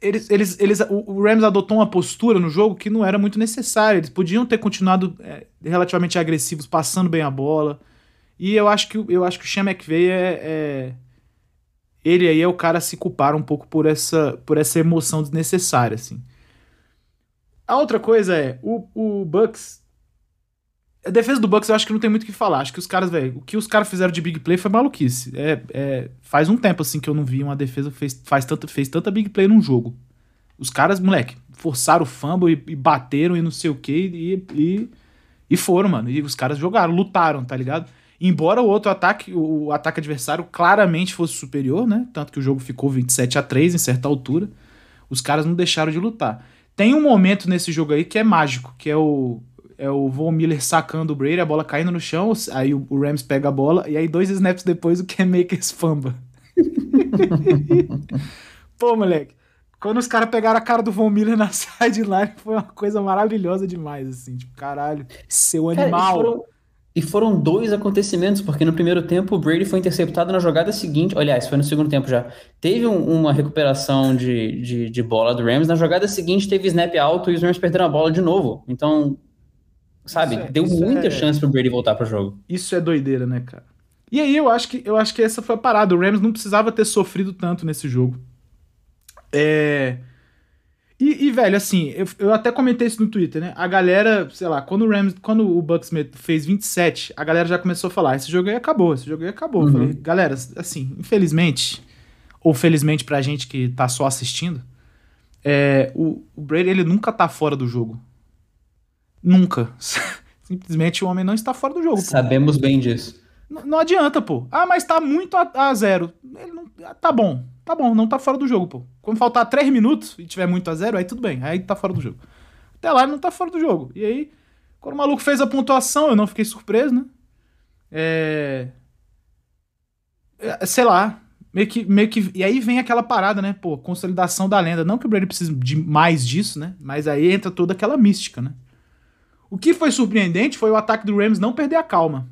Eles, eles, eles, o Rams adotou uma postura no jogo que não era muito necessária. Eles podiam ter continuado é, relativamente agressivos, passando bem a bola. E eu acho que, eu acho que o Sean McVay é, é, Ele aí é o cara a se culpar um pouco por essa, por essa emoção desnecessária, assim. A outra coisa é, o, o Bucks... A defesa do Bucks eu acho que não tem muito o que falar. Acho que os caras, velho, o que os caras fizeram de big play foi maluquice. É, é, faz um tempo, assim, que eu não vi uma defesa que fez, faz tanta, fez tanta big play num jogo. Os caras, moleque, forçaram o fumble e, e bateram e não sei o que e, e, e foram, mano. E os caras jogaram, lutaram, tá ligado? Embora o outro ataque, o ataque adversário claramente fosse superior, né? Tanto que o jogo ficou 27 a 3 em certa altura, os caras não deixaram de lutar. Tem um momento nesse jogo aí que é mágico, que é o é o Von Miller sacando o Brady, a bola caindo no chão, aí o, Rams pega a bola, e aí dois snaps depois o Cam Makers famba. Pô, moleque, quando os caras pegaram a cara do Von Miller na sideline, foi uma coisa maravilhosa demais, assim, tipo, caralho, seu animal. Cara, e foram dois acontecimentos, porque no primeiro tempo o Brady foi interceptado na jogada seguinte. Aliás, foi no segundo tempo já. Teve um, uma recuperação de, de, de, bola do Rams. Na jogada seguinte teve snap alto e os Rams perderam a bola de novo. Então, sabe, é, deu muita é... chance pro Brady voltar pro jogo. Isso é doideira, né, cara? E aí eu acho que eu acho que essa foi a parada. O Rams não precisava ter sofrido tanto nesse jogo. É. E, e, velho, assim, eu, eu até comentei isso no Twitter, né? A galera, sei lá, quando o Rams, quando o Bucks fez 27, a galera já começou a falar: esse jogo aí acabou, esse jogo aí acabou. Uhum. Falei, galera, assim, infelizmente, ou felizmente pra gente que tá só assistindo, é, o, o Brady, ele nunca tá fora do jogo. Nunca. Simplesmente o homem não está fora do jogo. Sabemos pô. bem disso. Não, não, adianta, pô. Ah, mas tá muito a, a zero. Ele não, tá bom tá bom, não tá fora do jogo, pô. Quando faltar 3 minutos e tiver muito a zero, aí tudo bem, aí tá fora do jogo. Até lá ele não tá fora do jogo. E aí, quando o maluco fez a pontuação, eu não fiquei surpreso, né? É. é sei lá. Meio que, meio que. E aí vem aquela parada, né? Pô, consolidação da lenda. Não que o Brady precise de mais disso, né? Mas aí entra toda aquela mística, né? O que foi surpreendente foi o ataque do Rams não perder a calma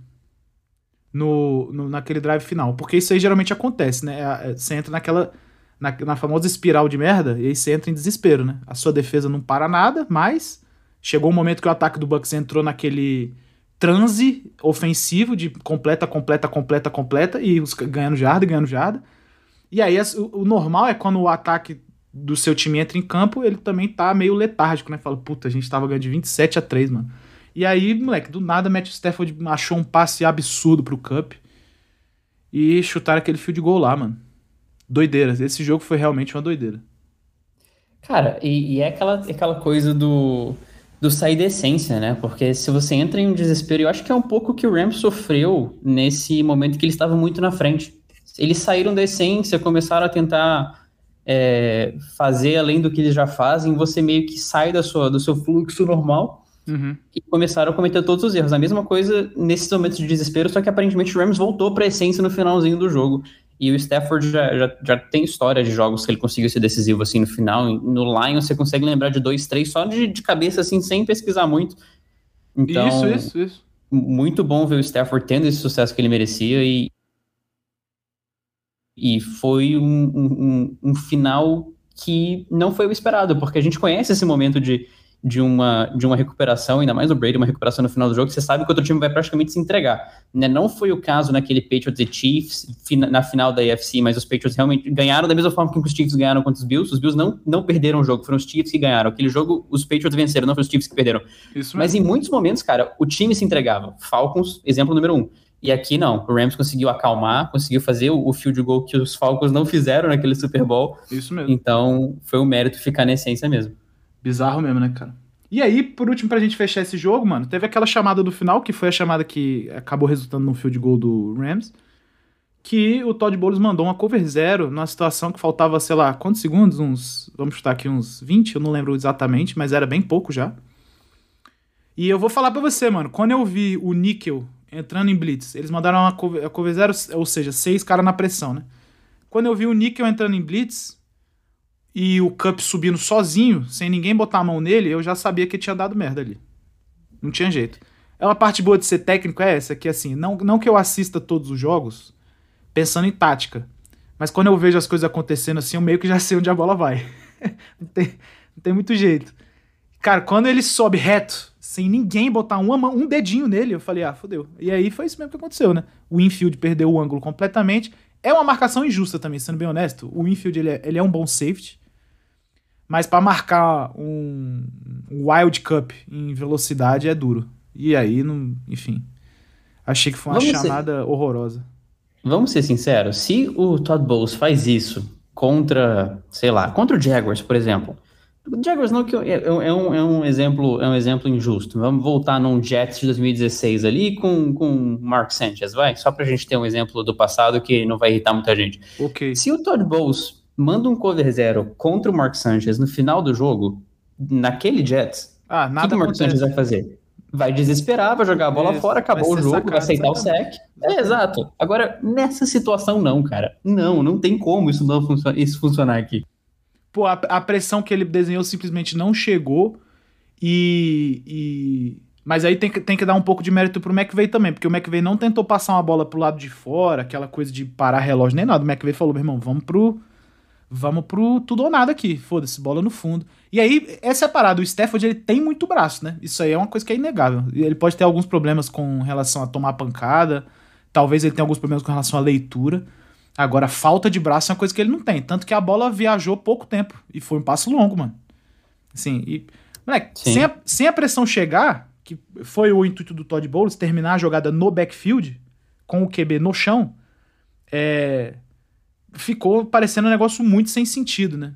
no, no, naquele drive final. Porque isso aí geralmente acontece, né? É, é, você entra naquela. Na, na famosa espiral de merda, e aí você entra em desespero, né? A sua defesa não para nada, mas chegou um momento que o ataque do Bucks entrou naquele transe ofensivo de completa, completa, completa, completa, e os ganhando jarda, ganhando jarda. E aí o, o, normal é quando o ataque do seu time entra em campo, ele também tá meio letárgico, né? Fala, puta, a gente tava ganhando de 27 a 3, mano. E aí, moleque, do nada, Matt Stafford achou um passe absurdo pro Cup. E chutaram aquele field goal lá, mano. Doideira. Esse jogo foi realmente uma doideira. Cara, e, e é aquela, aquela coisa do, do sair da essência, né? Porque se você entra em um desespero, eu acho que é um pouco que o Rams sofreu nesse momento que ele estava muito na frente. Eles saíram da essência, começaram a tentar é, fazer além do que eles já fazem, você meio que sai da sua, do seu fluxo normal Uhum. E começaram a cometer todos os erros. A mesma coisa nesses momentos de desespero, só que aparentemente o Rams voltou para a essência no finalzinho do jogo. E o Stafford já, já, já, tem história de jogos que ele conseguiu ser decisivo assim no final. No Lions você consegue lembrar de dois, três só de, de cabeça, assim, sem pesquisar muito. Então, isso, isso, isso. Muito bom ver o Stafford tendo esse sucesso que ele merecia e, e foi um, um, um final que não foi o esperado, porque a gente conhece esse momento de de uma, de uma recuperação, ainda mais o Brady, uma recuperação no final do jogo, você sabe que o outro time vai praticamente se entregar. Né? Não foi o caso naquele Patriots e Chiefs na final da AFC, mas os Patriots realmente ganharam da mesma forma que os Chiefs ganharam contra os Bills. Os Bills não, não perderam o jogo, foram os Chiefs que ganharam. Aquele jogo, os Patriots venceram, não foram os Chiefs que perderam. mas em muitos momentos, cara, o time se entregava. Falcons, exemplo número um. E aqui não, o Rams conseguiu acalmar, conseguiu fazer o, o field goal que os Falcons não fizeram naquele Super Bowl. Isso mesmo. Então, foi um mérito ficar na essência mesmo. Bizarro mesmo, né, cara? E aí, por último, pra gente fechar esse jogo, mano, teve aquela chamada do final, que foi a chamada que acabou resultando no field goal do Rams, que o Todd Bowles mandou uma cover zero numa situação que faltava, sei lá, quantos segundos? Uns, vamos chutar aqui, uns 20, eu não lembro exatamente, mas era bem pouco já. E eu vou falar pra você, mano, quando eu vi o Nickel entrando em blitz. Eles mandaram uma cover, a cover zero, ou seja, seis caras na pressão, né? Quando eu vi o Nickel entrando em blitz e o Cup subindo sozinho, sem ninguém botar a mão nele, eu já sabia que tinha dado merda ali. Não tinha jeito. É uma parte boa de ser técnico é essa, que assim, não, não que eu assista todos os jogos pensando em tática, mas quando eu vejo as coisas acontecendo assim, eu meio que já sei onde a bola vai. não, tem, não tem muito jeito. Cara, quando ele sobe reto, sem ninguém botar uma um dedinho nele, eu falei, ah, fodeu. E aí foi isso mesmo que aconteceu, né? O infield perdeu o ângulo completamente. É uma marcação injusta também, sendo bem honesto. O infield, ele é, ele é um bom safety. Mas para marcar um, um Wild Cup em velocidade é duro. E aí, não, enfim. Achei que foi uma Vamos chamada ser... horrorosa. Vamos ser sinceros, se o Todd Bowles faz isso contra, sei lá, contra o Jaguars, por exemplo, Jaguars não que é, é, é, um, é um exemplo é um exemplo injusto. Vamos voltar num Jets de 2016 ali com com Mark Sanchez, vai? Só pra gente ter um exemplo do passado que não vai irritar muita gente. Ok. Se o Todd Bowles manda um cover zero contra o Mark Sanchez no final do jogo, naquele Jets, ah, o que, o Mark Sanchez vai fazer? Vai desesperar, vai jogar a bola Isso, fora, acabou o jogo, sacado, vai aceitar exatamente. o sec. É, exato. Agora, nessa situação não, cara. Não, não tem como isso não funcionar, isso funcionar aqui pô, a, a, pressão que ele desenhou simplesmente não chegou. E. e... Mas aí tem que, tem que dar um pouco de mérito pro McVeigh também, porque o McVeigh não tentou passar uma bola pro lado de fora, aquela coisa de parar relógio nem nada. O McVeigh falou, meu irmão, vamos pro. Vamos pro tudo ou nada aqui. Foda-se, bola no fundo. E aí, essa é a parada. O Stafford, ele tem muito braço, né? Isso aí é uma coisa que é inegável. Ele pode ter alguns problemas com relação a tomar pancada. Talvez ele tenha alguns problemas com relação à leitura. Agora, falta de braço é uma coisa que ele não tem. Tanto que a bola viajou pouco tempo. E foi um passo longo, mano. Assim, e. Moleque, sem a, sem a pressão chegar, que foi o intuito do Todd Bowles, terminar a jogada no backfield, com o QB no chão, é, ficou parecendo um negócio muito sem sentido, né?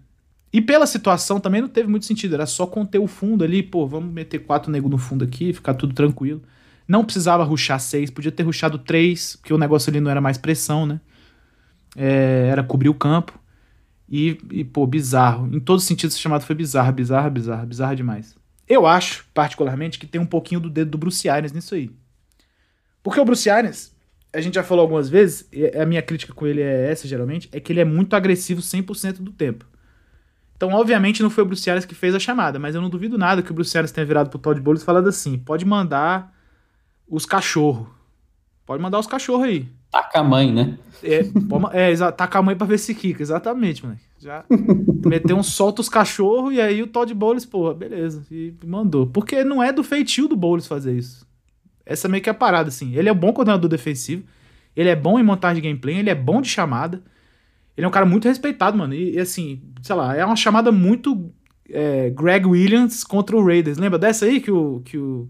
E pela situação também não teve muito sentido. Era só conter o fundo ali, pô, vamos meter quatro negros no fundo aqui, ficar tudo tranquilo. Não precisava ruxar seis, podia ter ruxado três, porque o negócio ali não era mais pressão, né? É, era cobrir o campo. E, e, pô, bizarro. Em todos os sentidos, esse chamado foi bizarro, bizarro, bizarro, bizarro demais. Eu acho, particularmente, que tem um pouquinho do dedo do Bruce Arians nisso aí. Porque o Bruce Arians, a gente já falou algumas vezes, a minha crítica com ele é essa, geralmente, é que ele é muito agressivo 100% do tempo. Então, obviamente, não foi o Bruce Arians que fez a chamada, mas eu não duvido nada que o Bruce Arians tenha virado pro Todd Bowles falado assim, pode mandar os cachorros. Pode mandar os cachorros aí. Taca a mãe, né? É, é taca a mãe pra ver se quica, exatamente, mano. Já meteu um solta os cachorros e aí o Todd Bowles, porra, beleza. E mandou. Porque não é do feitio do Bowles fazer isso. Essa meio que é a parada, assim. Ele é um bom coordenador defensivo. Ele é bom em montagem de gameplay, ele é bom de chamada. Ele é um cara muito respeitado, mano. E, e assim, sei lá, é uma chamada muito é, Greg Williams contra o Raiders. Lembra dessa aí que o. Que o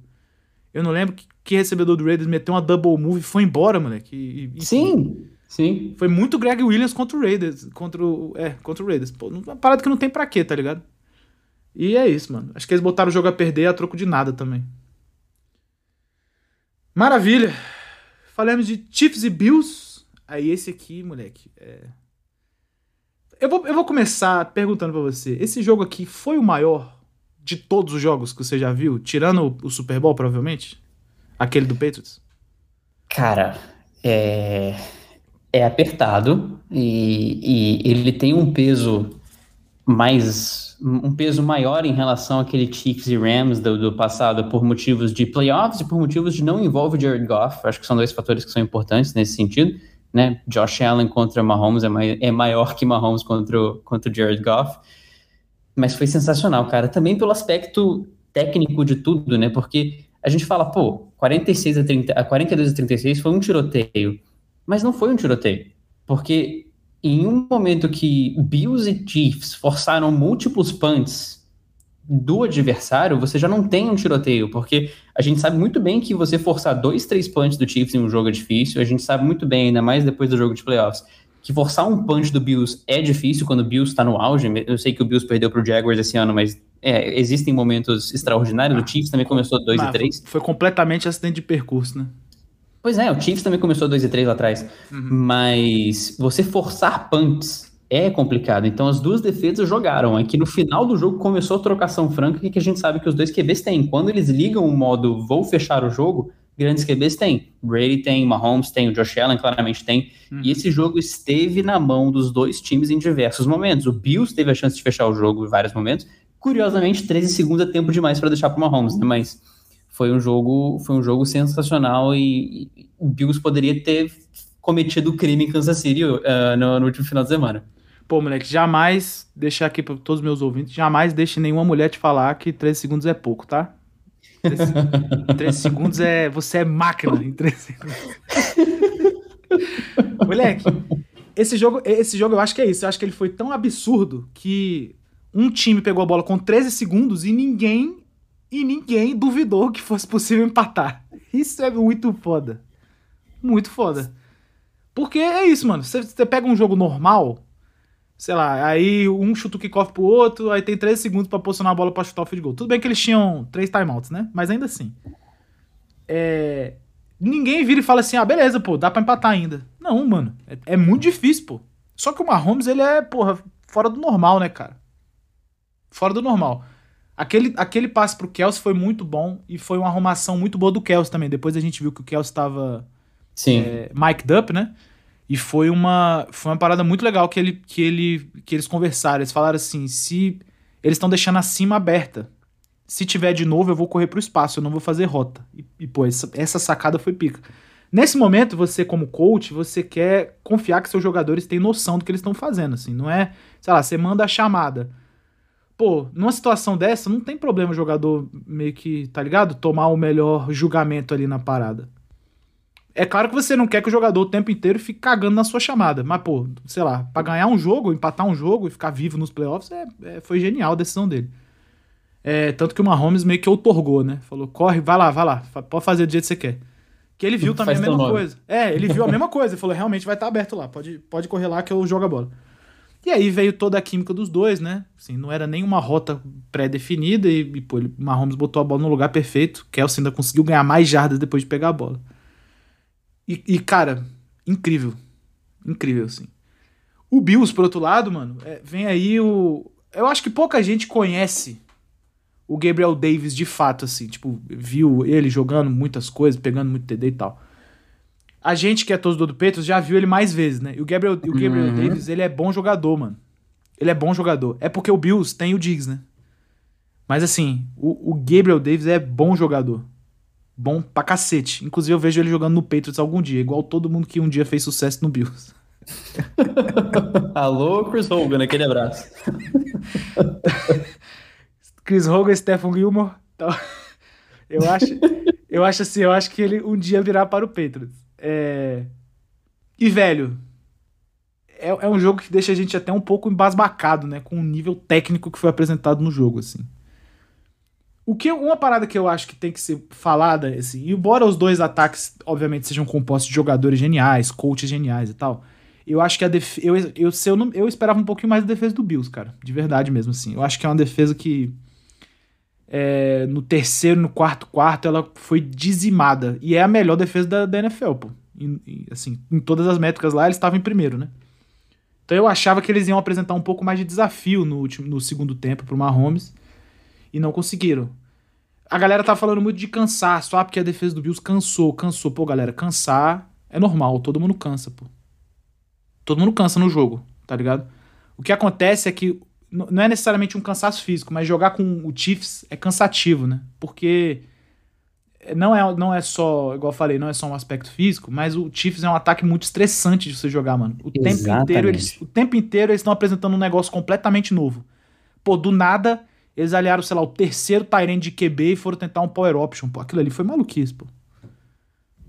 eu não lembro que, recebedor do Raiders meteu uma double move e foi embora, moleque. E, e, sim, sim. Foi muito Greg Williams contra o Raiders. Contra o, é, contra o Raiders. Pô, uma parada que não tem pra quê, tá ligado? E é isso, mano. Acho que eles botaram o jogo a perder a troco de nada também. Maravilha. Falamos de Chiefs e Bills. Aí esse aqui, moleque, é... Eu vou, eu vou começar perguntando para você. Esse jogo aqui foi o maior de todos os jogos que você já viu, tirando o Super Bowl, provavelmente? Aquele do Patriots? Cara, é, é apertado e, e, ele tem um peso mais um peso maior em relação àquele Chiefs e Rams do, do, passado por motivos de playoffs e por motivos de não envolve Jared Goff. Acho que são dois fatores que são importantes nesse sentido. Né? Josh Allen contra Mahomes é, mai é maior que Mahomes contra, contra Jared Goff. Mas foi sensacional, cara. Também pelo aspecto técnico de tudo, né? Porque a gente fala, pô, 46 a 30, a 42 a 36 foi um tiroteio. Mas não foi um tiroteio. Porque em um momento que Bills e Chiefs forçaram múltiplos punts do adversário, você já não tem um tiroteio, porque a gente sabe muito bem que você forçar dois, três punts do Chiefs em um jogo é difícil, a gente sabe muito bem, ainda mais depois do jogo de playoffs, que forçar um punch do Bills é difícil quando o Bills está no auge, eu sei que o Bills perdeu para o Jaguars esse ano, mas é, existem momentos extraordinários, o Chiefs também começou 2 e 3. Foi completamente acidente de percurso, né? Pois é, o Chiefs também começou 2 e 3 lá atrás, uhum. mas você forçar punts é complicado. Então as duas defesas jogaram. Aqui no final do jogo começou a trocação franca, que a gente sabe que os dois QBs têm. Quando eles ligam o modo vou fechar o jogo, grandes QBs têm. Brady tem, Mahomes tem, o Josh Allen claramente tem. Uhum. E esse jogo esteve na mão dos dois times em diversos momentos. O Bills teve a chance de fechar o jogo em vários momentos. Curiosamente, 13 segundos é tempo demais para deixar para o Mahomes, né? Mas foi um jogo, foi um jogo sensacional e, e o Bills poderia ter cometido crime em Kansas City uh, no, no último final de semana. Pô, moleque, jamais deixar aqui para todos os meus ouvintes, jamais deixe nenhuma mulher te falar que 13 segundos é pouco, tá? 13, 13 segundos é. Você é máquina em 13 segundos. moleque, esse jogo, esse jogo eu acho que é isso. Eu acho que ele foi tão absurdo que um time pegou a bola com 13 segundos e ninguém. E ninguém duvidou que fosse possível empatar. Isso é muito foda. Muito foda. Porque é isso, mano. Você pega um jogo normal, sei lá, aí um chuta o kickoff pro outro, aí tem 13 segundos para posicionar a bola para chutar o field goal. Tudo bem que eles tinham três timeouts, né? Mas ainda assim. É... Ninguém vira e fala assim, ah, beleza, pô, dá pra empatar ainda. Não, mano, é, é muito difícil, pô. Só que o Mahomes, ele é, porra, fora do normal, né, cara? Fora do normal. Aquele, aquele passe pro Kelsey foi muito bom e foi uma arrumação muito boa do Kelsey também. Depois a gente viu que o Kelsey estava Sim. É, mic'd up, né? E foi uma, foi uma parada muito legal que, ele, que, ele, que eles conversaram. Eles falaram assim: se eles estão deixando a cima aberta. Se tiver de novo, eu vou correr pro espaço, eu não vou fazer rota. E, e pô, essa, essa sacada foi pica. Nesse momento, você, como coach, você quer confiar que seus jogadores têm noção do que eles estão fazendo, assim. Não é, sei lá, você manda a chamada. Pô, numa situação dessa, não tem problema o jogador meio que, tá ligado? Tomar o melhor julgamento ali na parada. É claro que você não quer que o jogador o tempo inteiro fique cagando na sua chamada. Mas, pô, sei lá, pra ganhar um jogo, empatar um jogo e ficar vivo nos playoffs, é, é, foi genial a decisão dele. É, tanto que o Mahomes meio que otorgou, né? Falou, corre, vai lá, vai lá, pode fazer do jeito que você quer. Que ele viu também a mesma coisa. É, ele viu a mesma coisa. Ele falou, realmente vai estar tá aberto lá, pode, pode correr lá que eu jogo a bola. E aí veio toda a química dos dois, né? Assim, não era nenhuma rota pré-definida e, e, pô, ele, Mahomes botou a bola no lugar perfeito. Kelsey ainda conseguiu ganhar mais jardas depois de pegar a bola. E, e, cara, incrível. Incrível, assim. O Bills, por outro lado, mano, é, vem aí o. Eu acho que pouca gente conhece o Gabriel Davis de fato, assim. Tipo, viu ele jogando muitas coisas, pegando muito TD e tal. A gente que é torcedor do Petros já viu ele mais vezes, né? E o Gabriel, o Gabriel uhum. Davis, ele é bom jogador, mano. Ele é bom jogador. É porque o Bills tem o Diggs, né? Mas assim, o, o Gabriel Davis é bom jogador bom pra cacete. Inclusive eu vejo ele jogando no Patriots algum dia, igual todo mundo que um dia fez sucesso no Bills. Alô, Chris Hogan, aquele abraço. Chris Hogan, Stephen Gilmore. Então, eu acho, eu acho assim, eu acho que ele um dia virá para o Patriots. É... E velho, é, é um jogo que deixa a gente até um pouco embasbacado, né, com o nível técnico que foi apresentado no jogo, assim. O que uma parada que eu acho que tem que ser falada, assim, embora os dois ataques, obviamente, sejam compostos de jogadores geniais, coaches geniais e tal, eu acho que a defesa. Eu, eu, eu, eu esperava um pouquinho mais da defesa do Bills, cara. De verdade mesmo, assim. Eu acho que é uma defesa que. É, no terceiro, no quarto quarto, ela foi dizimada. E é a melhor defesa da, da NFL, pô. E, e, assim, em todas as métricas lá, eles estavam em primeiro, né? Então eu achava que eles iam apresentar um pouco mais de desafio no, último, no segundo tempo pro Mahomes e não conseguiram. A galera tá falando muito de cansaço, ah, porque a defesa do Bills cansou, cansou. Pô, galera, cansar é normal, todo mundo cansa, pô. Todo mundo cansa no jogo, tá ligado? O que acontece é que não é necessariamente um cansaço físico, mas jogar com o Chiefs é cansativo, né? Porque não é, não é só, igual eu falei, não é só um aspecto físico, mas o Chiefs é um ataque muito estressante de você jogar, mano. O tempo inteiro eles, o tempo inteiro eles estão apresentando um negócio completamente novo. Pô, do nada Eles aliaram, sei lá, o terceiro Tyrant de QB e foram tentar um Power Option. Pô, aquilo ali foi maluquice, pô.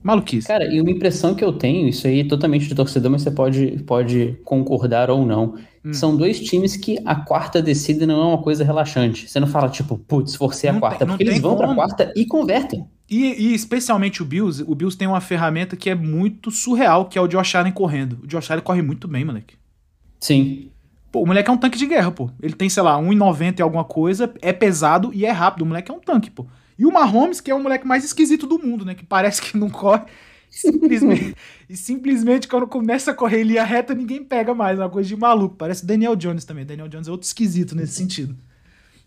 Maluquice. Cara, e uma impressão que eu tenho, isso aí é totalmente de torcedor, mas você pode, pode concordar ou não. Hum. São dois times que a quarta descida não é uma coisa relaxante. Você não fala, tipo, putz, forcei a Não quarta, tem- porque eles vão pra como. quarta e convertem. E, e especialmente o Bills, o Bills tem uma ferramenta que é muito surreal, que é o Josh Allen correndo. O Josh Allen corre muito bem, moleque. Sim. Pô, o moleque é um tanque de guerra, pô. Ele tem, sei lá, 1,90 e alguma coisa, é pesado e é rápido. O moleque é um tanque, pô. E o Mahomes, que é o moleque mais esquisito do mundo, né? Que parece que não corre. Simplesmente, e simplesmente quando começa a correr linha reta, ninguém pega mais. É uma coisa de maluco. Parece Daniel Jones também. Daniel Jones é outro esquisito nesse sentido.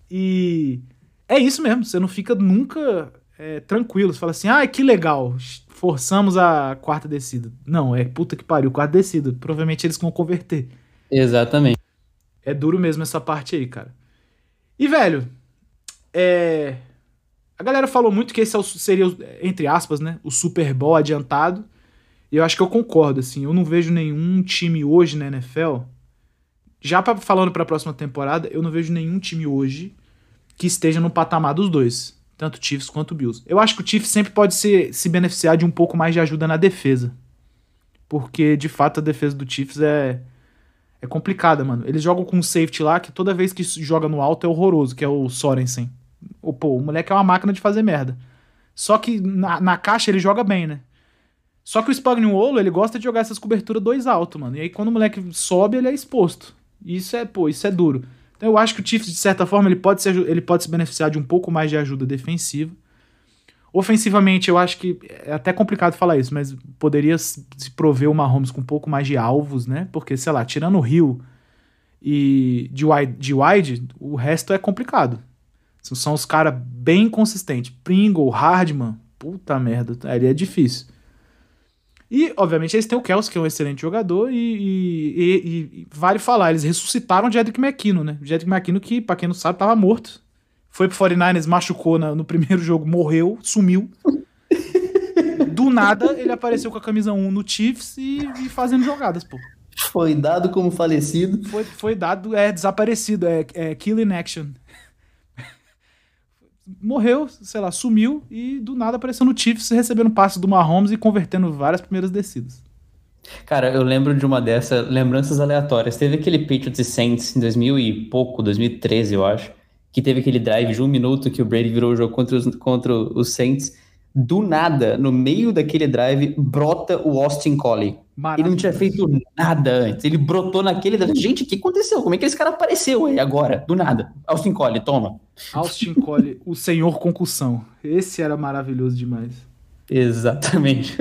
E é isso mesmo. Você não fica nunca é, tranquilo. Você fala assim, ah, que legal. Forçamos a quarta descida. Não, é puta que pariu, quarta descida. Provavelmente eles vão converter. Exatamente. É duro mesmo essa parte aí, cara. E, velho, é... a galera falou muito que esse é seria, entre aspas, né, o Super Bowl adiantado. E eu acho que eu concordo, assim. Eu não vejo nenhum time hoje na NFL. Já pra, falando pra próxima temporada, eu não vejo nenhum time hoje que esteja no patamar dos dois. Tanto o Chiefs quanto o Bills. Eu acho que o Chiefs sempre pode se, se beneficiar de um pouco mais de ajuda na defesa. Porque, de fato, a defesa do Chiefs é, é complicada, mano. Eles jogam com um safety lá que toda vez que joga no alto é horroroso, que é o Sorensen. O, pô, o moleque é uma máquina de fazer merda. Só que na, na caixa ele joga bem, né? Só que o Spagnuolo, ele gosta de jogar essas coberturas dois alto, mano. E aí quando o moleque sobe, ele é exposto. Isso é, pô, isso é duro. Então eu acho que o Chiefs, de certa forma, ele pode, se, aju- ele pode se beneficiar de um pouco mais de ajuda defensiva. Ofensivamente, eu acho que é até complicado falar isso, mas poderia se prover o Mahomes com um pouco mais de alvos, né? Porque, sei lá, tirando o Hill e de wide, de wide, o resto é complicado. São- os caras bem consistentes. Pringle, Hardman, puta merda, aí é difícil. E, obviamente, eles têm o Kels, que é um excelente jogador, e, e- e- e vale falar, eles ressuscitaram o Jedrick McKinnon, né? O Jedrick McKinnon, que, pra quem não sabe, tava morto. Foi pro 49ers, machucou na- no primeiro jogo, morreu, sumiu. Do nada, ele apareceu com a camisa 1 no Chiefs e, e fazendo jogadas, pô. Foi dado como falecido. Foi, foi dado, é desaparecido, é, é kill in action. Morreu, sei lá, sumiu e do nada apareceu no Chiefs recebendo passes do Mahomes e convertendo várias primeiras descidas. Cara, eu lembro de uma dessas lembranças aleatórias. Teve aquele Patriots e Saints em 2000 e pouco, 2013, eu acho, que teve aquele drive de um minuto que o Brady virou o jogo contra os, contra os Saints. Do nada, no meio daquele drive, brota o Austin Collie. Ele não tinha feito nada antes. Ele brotou naquele drive. Gente, o que aconteceu? Como é que esse cara apareceu aí agora? Do nada. Austin Collie, toma. Austin Collie, o senhor concussão. Esse era maravilhoso demais. Exatamente.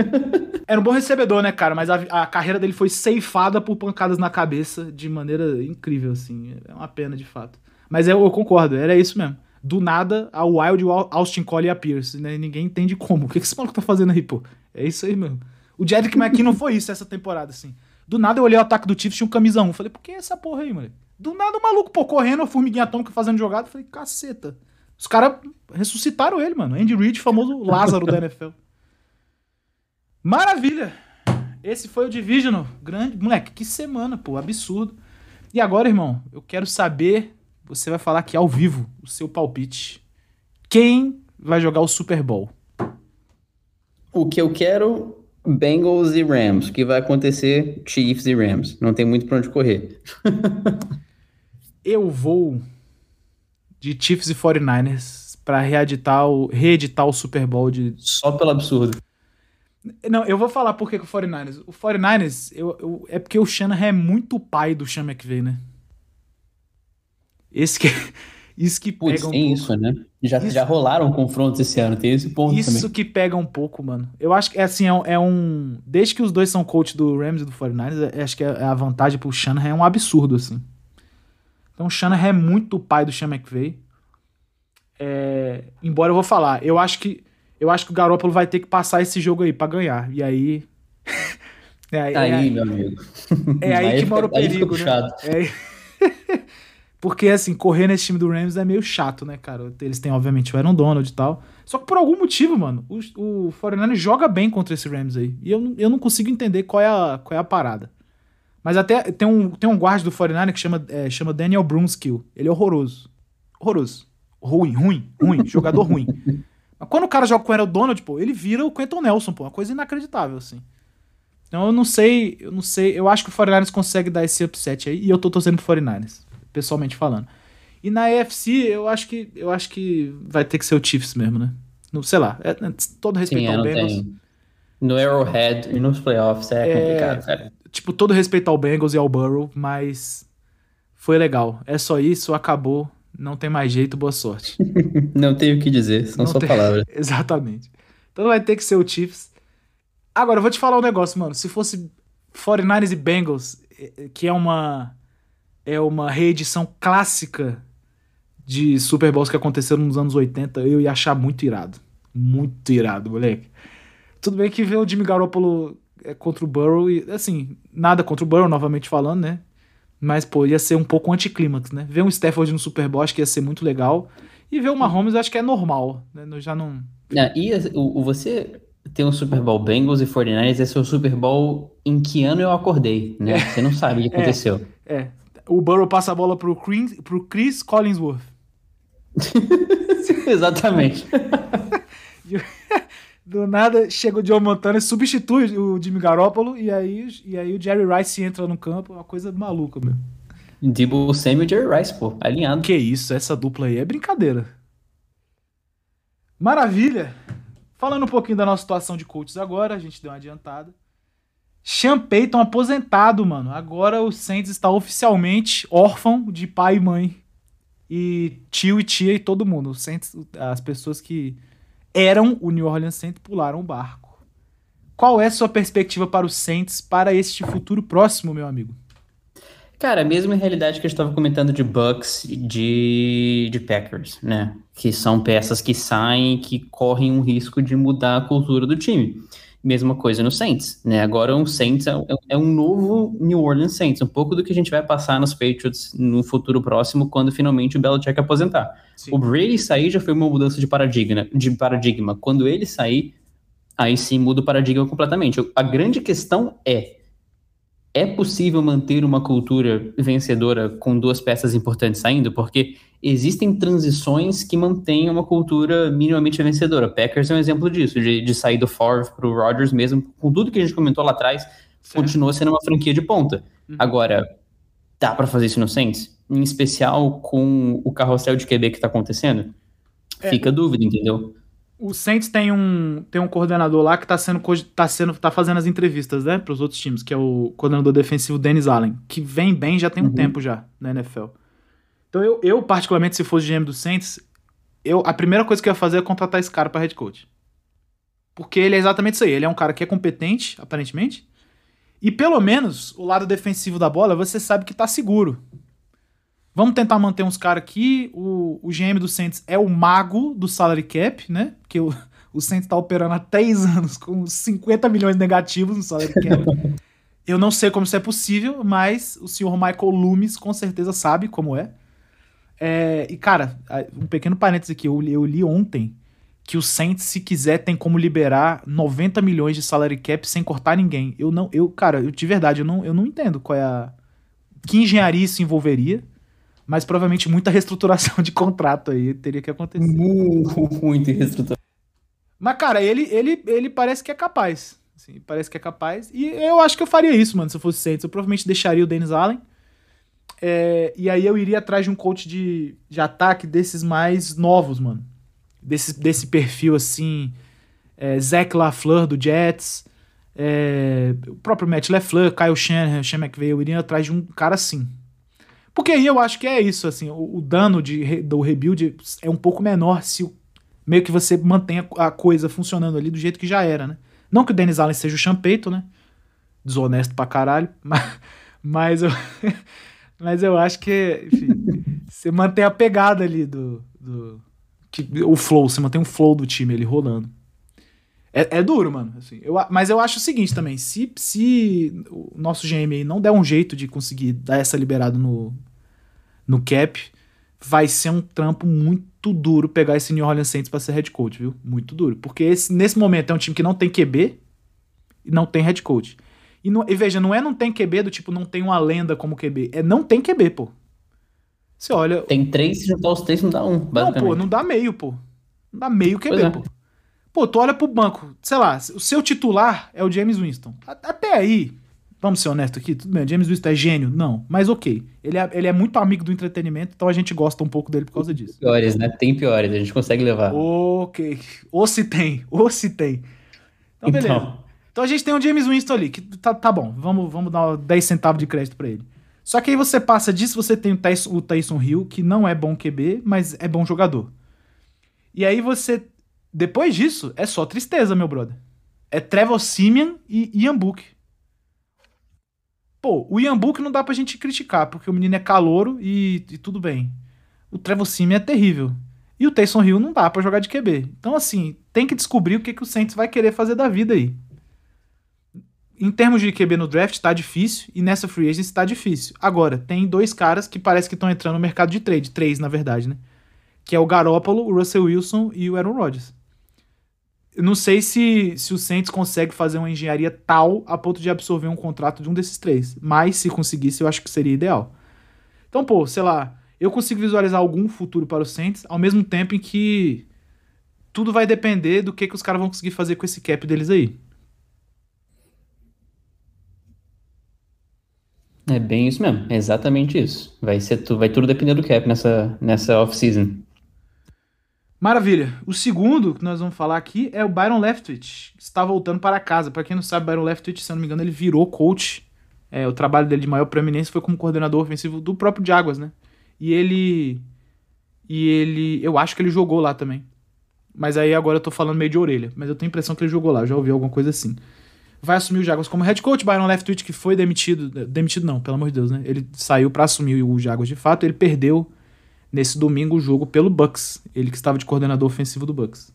Era um bom recebedor, né, cara? Mas a, a carreira dele foi ceifada por pancadas na cabeça de maneira incrível, assim. É uma pena, de fato. Mas eu, eu concordo, era isso mesmo. Do nada, a Wild, Austin Collie e a Pierce, né? Ninguém entende como. O que que esse maluco tá fazendo aí, pô? É isso aí mesmo. O Jedrick McKinnon foi isso essa temporada, assim. Do nada eu olhei o ataque do Chiefs, tinha um camisa 1. Falei, por que essa porra aí, mano? Do nada o maluco, pô, correndo, a formiguinha atômica fazendo jogada. Falei, caceta. Os caras ressuscitaram ele, mano. Andy Reid, famoso Lázaro da NFL. Maravilha! Esse foi o Divisional. Grande. Moleque, que semana, pô. Absurdo. E agora, irmão, eu quero saber. Você vai falar aqui ao vivo o seu palpite. Quem vai jogar o Super Bowl? O que eu quero, Bengals e Rams. O que vai acontecer, Chiefs e Rams. Não tem muito pra onde correr. Eu vou de Chiefs e 49ers pra reeditar o, reeditar o Super Bowl de. Só pelo absurdo. Não, eu vou falar por que que o 49ers. O 49ers eu, eu- é porque o Shanahan é muito pai do Sean McVay, né? Esse que. Isso que pega um tem pouco. isso, né? Já, Isso. já rolaram confrontos esse ano, tem esse ponto Isso também. que pega um pouco, mano. Eu acho que é assim, é um, é um- Desde que os dois são coach do Rams e do 49ers, eu acho que a a vantagem pro Shanahan é um absurdo, assim. Então o Shanahan é muito o pai do Sean McVay. É, embora eu vou falar, eu acho que eu acho que o Garoppolo vai ter que passar esse jogo aí pra ganhar. E aí. é, aí- Aí, é- meu amigo. é aí, que fica- mora o aí perigo, né? É aí- Porque, assim, correr nesse time do Rams é meio chato, né, cara? Eles têm, obviamente, o Aaron Donald e tal. Só que por algum motivo, mano, o, o 49ers joga bem contra esse Rams aí. E eu, eu não consigo entender qual é a, qual é a parada. Mas até tem um, tem um guarda do 49 que chama, é, chama Daniel Brunskill. Ele é horroroso. Horroroso. ruim, ruim, ruim, jogador ruim. Mas quando o cara joga com o Aaron Donald, pô, ele vira o Quentin Nelson, pô, uma coisa inacreditável, assim. Então eu não sei, eu não sei, eu acho que o 49ers consegue dar esse upset aí, e eu tô torcendo pro 49ers, pessoalmente falando. E na AFC, eu acho que eu acho que vai ter que ser o Chiefs mesmo, né? Não, sei lá, é, é, todo respeito Sim, ao Bengals. No Arrowhead e nos playoffs é, É. complicado, cara. Tipo, todo respeito ao Bengals e ao Burrow, mas foi legal. É só isso, acabou, não tem mais jeito, boa sorte. Não tenho o que dizer, são Não só tem- palavras. Exatamente. Então vai ter que ser o Chiefs. Agora, eu vou te falar um negócio, mano. Se fosse 49ers e Bengals, que é uma é uma reedição clássica de Super Bowls que aconteceram nos anos 80, eu ia achar muito irado. Muito irado, moleque. Tudo bem que ver o Jimmy Garoppolo eh, contra o Burrow, e, assim, nada contra o Burrow, novamente falando, né? Mas, pô, ia ser um pouco anticlímax, né? Ver um Stafford no Super Bowl acho que ia ser muito legal. E ver o Mahomes acho que é normal, né? Eu já não... Ah, e o, o- você tem um Super Bowl Bengals e 49ers, esse é o Super Bowl em que ano eu acordei, né? Você não sabe o que aconteceu. É. O Burrow passa a bola pro Chris, pro Chris Collinsworth. Exatamente. Do nada chega o Joe Montana e substitui o Jimmy Garoppolo e aí, e aí o Jerry Rice entra no campo, uma coisa maluca, meu. Debo Samuel e Jerry Rice, pô, alinhado. Que isso, essa dupla aí é brincadeira. Maravilha! Falando um pouquinho da nossa situação de coaches agora, a gente deu uma adiantada. Sean Payton aposentado, mano. Agora o Saints está oficialmente órfão de pai e mãe. E tio e tia e todo mundo. O Saints, as pessoas que eram o New Orleans Saints pularam o barco. Qual é a sua perspectiva para o Saints para este futuro próximo, meu amigo? Cara, a mesma realidade que gente estava comentando de Bucks e de, de Packers, né? Que são peças que saem que correm um risco de mudar a cultura do time. Mesma coisa no Saints, né? Agora um Saints é, é um novo New Orleans Saints, um pouco do que a gente vai passar nos Patriots no futuro próximo, quando finalmente o Belichick aposentar. O Brady sair já foi uma mudança de paradigma, de paradigma. Quando ele sair, aí sim muda o paradigma completamente. A grande questão é: é possível manter uma cultura vencedora com duas peças importantes saindo? Porque existem transições que mantêm uma cultura minimamente vencedora. Packers é um exemplo disso, de, de sair do Favre para o Rodgers, mesmo com tudo que a gente comentou lá atrás, continua sendo uma franquia de ponta. Uhum. Agora, dá para fazer isso no Saints? Em especial com o carrossel de QB que tá acontecendo? É. Fica a dúvida, entendeu? O Saints tem um, tem um coordenador lá que tá sendo, tá sendo tá fazendo as entrevistas, né, pros outros times, que é o coordenador defensivo Dennis Allen, que vem bem já tem um Uhum. tempo já na NFL. Então eu, eu particularmente se fosse GM do Saints, eu a primeira coisa que eu ia fazer é contratar esse cara para head coach. Porque ele é exatamente isso aí, ele é um cara que é competente, aparentemente. E pelo menos o lado defensivo da bola, você sabe que tá seguro. Vamos tentar manter uns caras aqui. O, o GM do Saints é o mago do salary cap, né? Porque o, o Saints tá operando há três anos com 50 milhões negativos no salary cap. Eu não sei como isso é possível, mas o senhor Michael Loomis com certeza sabe como é. É, e, cara, um pequeno parênteses aqui. Eu, li- eu li ontem que o Saints, se quiser, tem como liberar 90 milhões de salary cap sem cortar ninguém. Eu não, eu, cara, eu, de verdade, eu não, eu não entendo qual é a. Que engenharia isso envolveria, mas provavelmente muita reestruturação de contrato aí teria que acontecer. Muito reestruturado. Mas, cara, ele, ele, ele parece que é capaz. Assim, parece que é capaz. E eu acho que eu faria isso, mano, se eu fosse Saints. Eu provavelmente deixaria o Dennis Allen. É, e aí eu iria atrás de um coach de, de ataque desses mais novos, mano. Desse, desse perfil, assim. É, Zach LaFleur, do Jets. é, o próprio Matt LaFleur, Kyle Shanahan, Sean McVay. Eu iria atrás de um cara assim. Porque aí eu acho que é isso, assim. O, o dano de, do rebuild é um pouco menor se meio que você mantém a, a coisa funcionando ali do jeito que já era, né? Não que o Dennis Allen seja o champeito, né? Desonesto pra caralho, mas, mas, eu, mas eu acho que, enfim, você mantém a pegada ali do, do que, o flow, você mantém o flow do time ali rolando. É, é duro, mano. assim. eu, mas eu acho o seguinte também: se, se o nosso GM aí não der um jeito de conseguir dar essa liberada no, no cap, vai ser um trampo muito duro pegar esse New Orleans Saints pra ser head coach, viu? Muito duro. Porque esse, nesse momento é um time que não tem QB e não tem head coach. E, não- e veja, não é não tem QB do tipo não tem uma lenda como QB, é não tem QB, pô. Você olha. Tem três, se juntar os três não dá um, Não, pô, não dá meio, pô. Não dá meio QB, é. pô. Pô, tu olha pro banco, sei lá, o seu titular é o James Winston. Até aí, vamos ser honestos aqui, tudo bem, o James Winston é gênio? Não, mas ok. Ele é, ele é muito amigo do entretenimento, então a gente gosta um pouco dele por causa disso. Piores, né? Tem piores, a gente consegue levar. Ok. Ou se tem, ou se tem. Então, beleza. Então, Então. a gente tem um James Winston ali, que tá, tá bom, vamos, vamos dar 10 centavos de crédito pra ele. Só que aí você passa disso, você tem o Tyson, o Tyson Hill, que não é bom QB, mas é bom jogador. E aí você. Depois disso, é só tristeza, meu brother. É Trevor Simeon e Ian Book. Pô, o Ian Book não dá pra gente criticar, porque o menino é calouro e, e tudo bem. O Trevor Simeon é terrível. E o Taysom Hill não dá pra jogar de QB. Então, assim, tem que descobrir o que, que o Saints vai querer fazer da vida aí. Em termos de QB no draft, tá difícil. E nessa free agency tá difícil. Agora, tem dois caras que parece que estão entrando no mercado de trade. Três, na verdade, né? Que é o Garoppolo, o Russell Wilson e o Aaron Rodgers. Eu não sei se, se o Saints consegue fazer uma engenharia tal a ponto de absorver um contrato de um desses três. Mas, se conseguisse, eu acho que seria ideal. Então, pô, sei lá, eu consigo visualizar algum futuro para o Saints, ao mesmo tempo em que tudo vai depender do que, que os caras vão conseguir fazer com esse cap deles aí. É bem isso mesmo, é exatamente isso. Vai, ser tu, vai tudo depender do cap nessa, nessa off-season. Maravilha. O segundo que nós vamos falar aqui é o Byron Leftwich, que está voltando para casa. Para quem não sabe, Byron Leftwich, se eu não me engano, ele virou coach. É, o trabalho dele de maior proeminência foi como coordenador ofensivo do próprio Jaguars, né? E ele. E ele. Eu acho que ele jogou lá também. Mas aí agora eu tô falando meio de orelha. Mas eu tenho a impressão que ele jogou lá, já ouvi alguma coisa assim. Vai assumir o Jaguars como head coach, Byron Leftwich, que foi demitido. Demitido não, pelo amor de Deus, né? Ele saiu para assumir o Jaguars de fato. Ele perdeu nesse domingo o jogo pelo Bucks. Ele que estava de coordenador ofensivo do Bucks.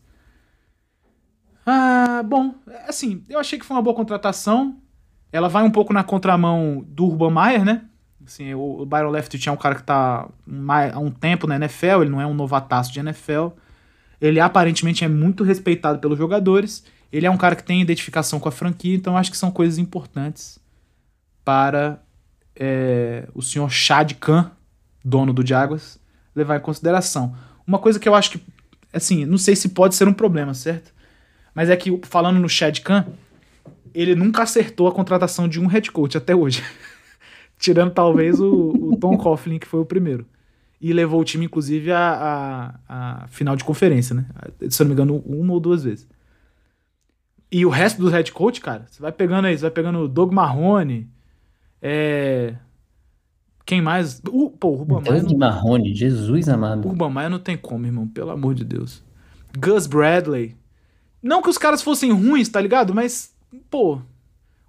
Ah, bom, assim, eu achei que foi uma boa contratação. Ela vai um pouco na contramão do Urban Meyer, né? Assim, o Byron Leftwich é um cara que tá mai- há um tempo na NFL, ele não é um novataço de NFL. Ele aparentemente é muito respeitado pelos jogadores. Ele é um cara que tem identificação com a franquia, então acho que são coisas importantes para é, o senhor Chad Khan, dono do Jaguars, levar em consideração. Uma coisa que eu acho que, assim, não sei se pode ser um problema, certo? Mas é que, falando no Chad Khan, ele nunca acertou a contratação de um head coach até hoje. Tirando talvez o, o Tom Coughlin, que foi o primeiro. E levou o time, inclusive, à a, a final de conferência, né? Se eu não me engano, uma ou duas vezes. E o resto do head coach, cara, você vai pegando aí, você vai pegando o Doug Marrone, é... Quem mais? O, pô, o Ruben Maia Doug não, Marrone, Jesus amado. Urban Meyer não tem como, irmão, pelo amor de Deus. Gus Bradley. Não que os caras fossem ruins, tá ligado? Mas, pô,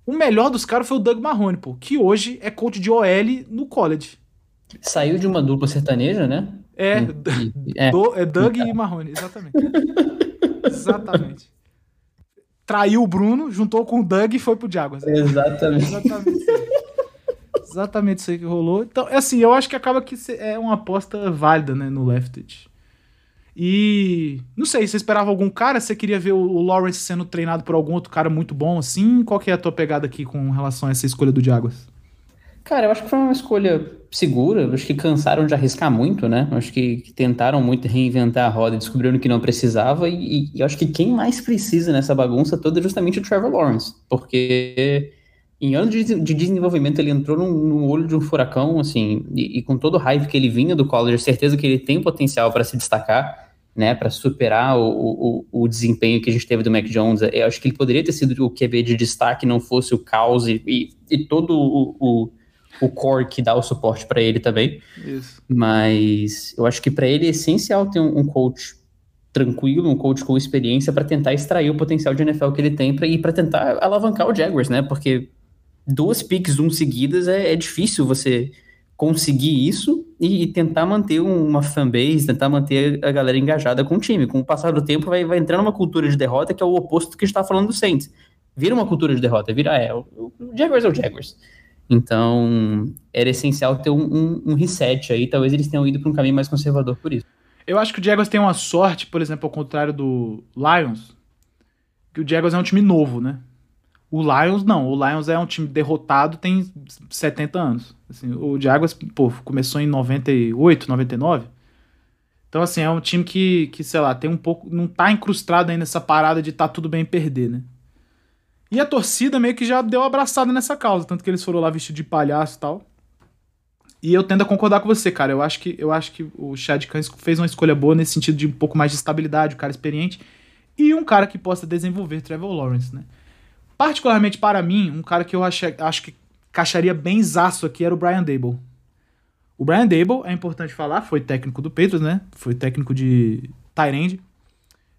o melhor dos caras foi o Doug Marrone, pô, que hoje é coach de OL no college. Saiu de uma dupla sertaneja, né? É, E- é. Do- é Doug e Marrone, exatamente. exatamente. Traiu o Bruno, juntou com o Doug e foi pro Jaguars. Exatamente. Exatamente. Exatamente isso aí que rolou. Então, é assim, eu acho que acaba que é uma aposta válida, né, no Leftwich. E não sei, você esperava algum cara? Você queria ver o Lawrence sendo treinado por algum outro cara muito bom assim? Qual que é a tua pegada aqui com relação a essa escolha do Jaguars? Cara, eu acho que foi uma escolha segura. Eu acho que cansaram de arriscar muito, né? Eu acho que, tentaram muito reinventar a roda descobriram que não precisava. E, e eu acho que quem mais precisa nessa bagunça toda é justamente o Trevor Lawrence. Porque em anos de, de desenvolvimento ele entrou no, olho de um furacão, assim, e, e com todo o hype que ele vinha do college, certeza que ele tem potencial para se destacar. Né, para superar o, o, o desempenho que a gente teve do Mac Jones, eu acho que ele poderia ter sido o QB de destaque, não fosse o caos e, e, e todo o, o, o core que dá o suporte para ele também. Isso. Mas eu acho que para ele é essencial ter um, um coach tranquilo, um coach com experiência para tentar extrair o potencial de NFL que ele tem pra, e para tentar alavancar o Jaguars, né? Porque duas picks um seguidas é, é difícil você conseguir isso e, e tentar manter um- uma fanbase, tentar manter a galera engajada com o time. Com o passar do tempo vai, vai entrando uma cultura de derrota que é o oposto do que a gente tá falando do Saints. Vira uma cultura de derrota, vira, é, o, o Jaguars é o Jaguars. Então, era essencial ter um, um- um reset aí. Talvez eles tenham ido para um caminho mais conservador por isso. Eu acho que o Jaguars tem uma sorte, por exemplo, ao contrário do Lions, que o Jaguars é um time novo, né? O Lions, não. O Lions é um time derrotado, tem 70 anos. Assim, o Jaguars, pô, começou em 98, 99. Então, assim, é um time que, que, sei lá, tem um pouco. Não tá incrustado ainda nessa parada de tá tudo bem perder, né? E a torcida meio que já deu abraçada nessa causa, tanto que eles foram lá vestidos de palhaço e tal. E eu tendo a concordar com você, cara. Eu acho que, eu acho que o Chad Cans fez uma escolha boa nesse sentido de um pouco mais de estabilidade, um cara experiente. E um cara que possa desenvolver Trevor Lawrence, né? Particularmente para mim, um cara que eu acho, acho que caixaria bem zaço aqui era o Brian Dable. O Brian Dable, é importante falar, foi técnico do Patriots, né? Foi técnico de Tyrande.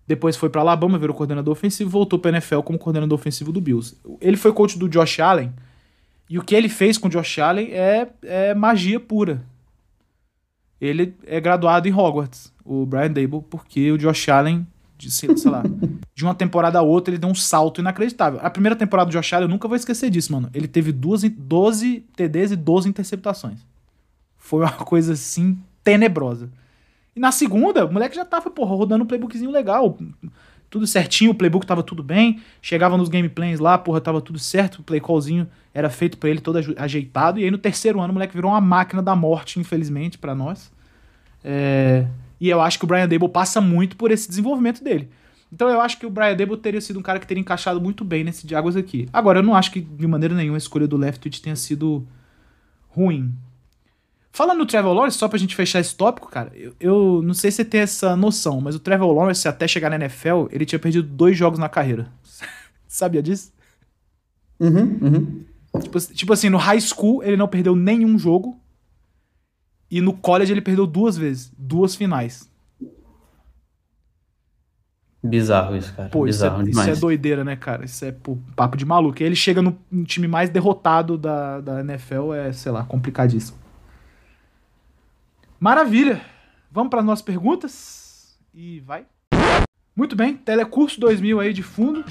Depois foi para Alabama, virou coordenador ofensivo, voltou para NFL como coordenador ofensivo do Bills. Ele foi coach do Josh Allen, e o que ele fez com o Josh Allen é, é magia pura. Ele é graduado em Hogwarts, o Brian Dable, porque o Josh Allen, de, sei lá, de uma temporada a outra, ele deu um salto inacreditável. A primeira temporada do Josh Allen, eu nunca vou esquecer disso, mano. Ele teve duas, 12 TDs e 12 interceptações. Foi uma coisa assim tenebrosa. E na segunda, o moleque já tava, porra, rodando um playbookzinho legal. Tudo certinho, o playbook tava tudo bem. Chegava nos gameplays lá, porra, tava tudo certo. O play callzinho era feito para ele todo ajeitado. E aí no terceiro ano o moleque virou uma máquina da morte, infelizmente, para nós. É... E eu acho que o Brian Dable passa muito por esse desenvolvimento dele. Então eu acho que o Brian Dable teria sido um cara que teria encaixado muito bem nesse Jaguars aqui. Agora, eu não acho que de maneira nenhuma a escolha do Leftwich tenha sido ruim. Falando no Trevor Lawrence, só pra gente fechar esse tópico, cara, eu, eu, não sei se você tem essa noção, mas o Trevor Lawrence, até chegar na NFL, ele tinha perdido dois jogos na carreira. Sabia disso? Uhum, uhum. Tipo, tipo, assim, no high school ele não perdeu nenhum jogo. E no college ele perdeu duas vezes. Duas finais. Bizarro isso, cara. Pô, Bizarro isso, é, isso é doideira, né, cara? Isso é pô, papo de maluco. E ele chega no, no, time mais derrotado da, da NFL, é, sei lá, complicadíssimo. Maravilha! Vamos para as nossas perguntas? E vai. Muito bem, Telecurso 2000 aí de fundo.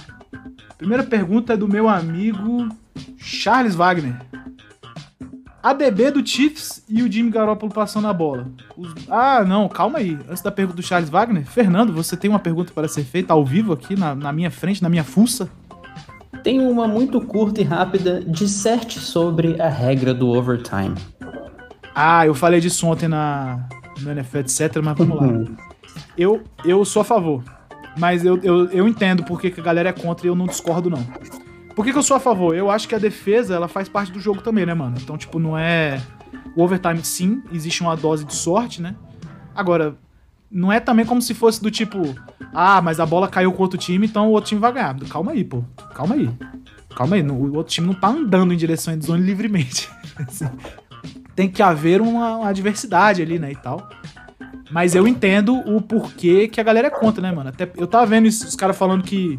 Primeira pergunta é do meu amigo Charles Wagner. ADB do Chiefs e o Jimmy Garoppolo passando a bola. Os... Ah, não, calma aí. Antes da pergunta do Charles Wagner, Fernando, você tem uma pergunta para ser feita ao vivo aqui na, na minha frente, na minha fuça? Tem uma muito curta e rápida. Disserte sobre a regra do overtime. Ah, eu falei disso ontem na, no NFL, etc, mas vamos lá. Eu, eu sou a favor. Mas eu, eu, eu entendo porque que a galera é contra e eu não discordo, não. Por que, que eu sou a favor? Eu acho que a defesa, ela faz parte do jogo também, né, mano? Então, tipo, não é... O overtime, sim, existe uma dose de sorte, né? Agora, não é também como se fosse do tipo... Ah, mas a bola caiu com outro time, então o outro time vai ganhar. Calma aí, pô. Calma aí. Calma aí. O outro time não tá andando em direção de zone livremente. Assim, tem que haver uma, uma adversidade ali, né, e tal. Mas eu entendo o porquê que a galera é contra, né, mano? Até eu tava vendo isso, os caras falando que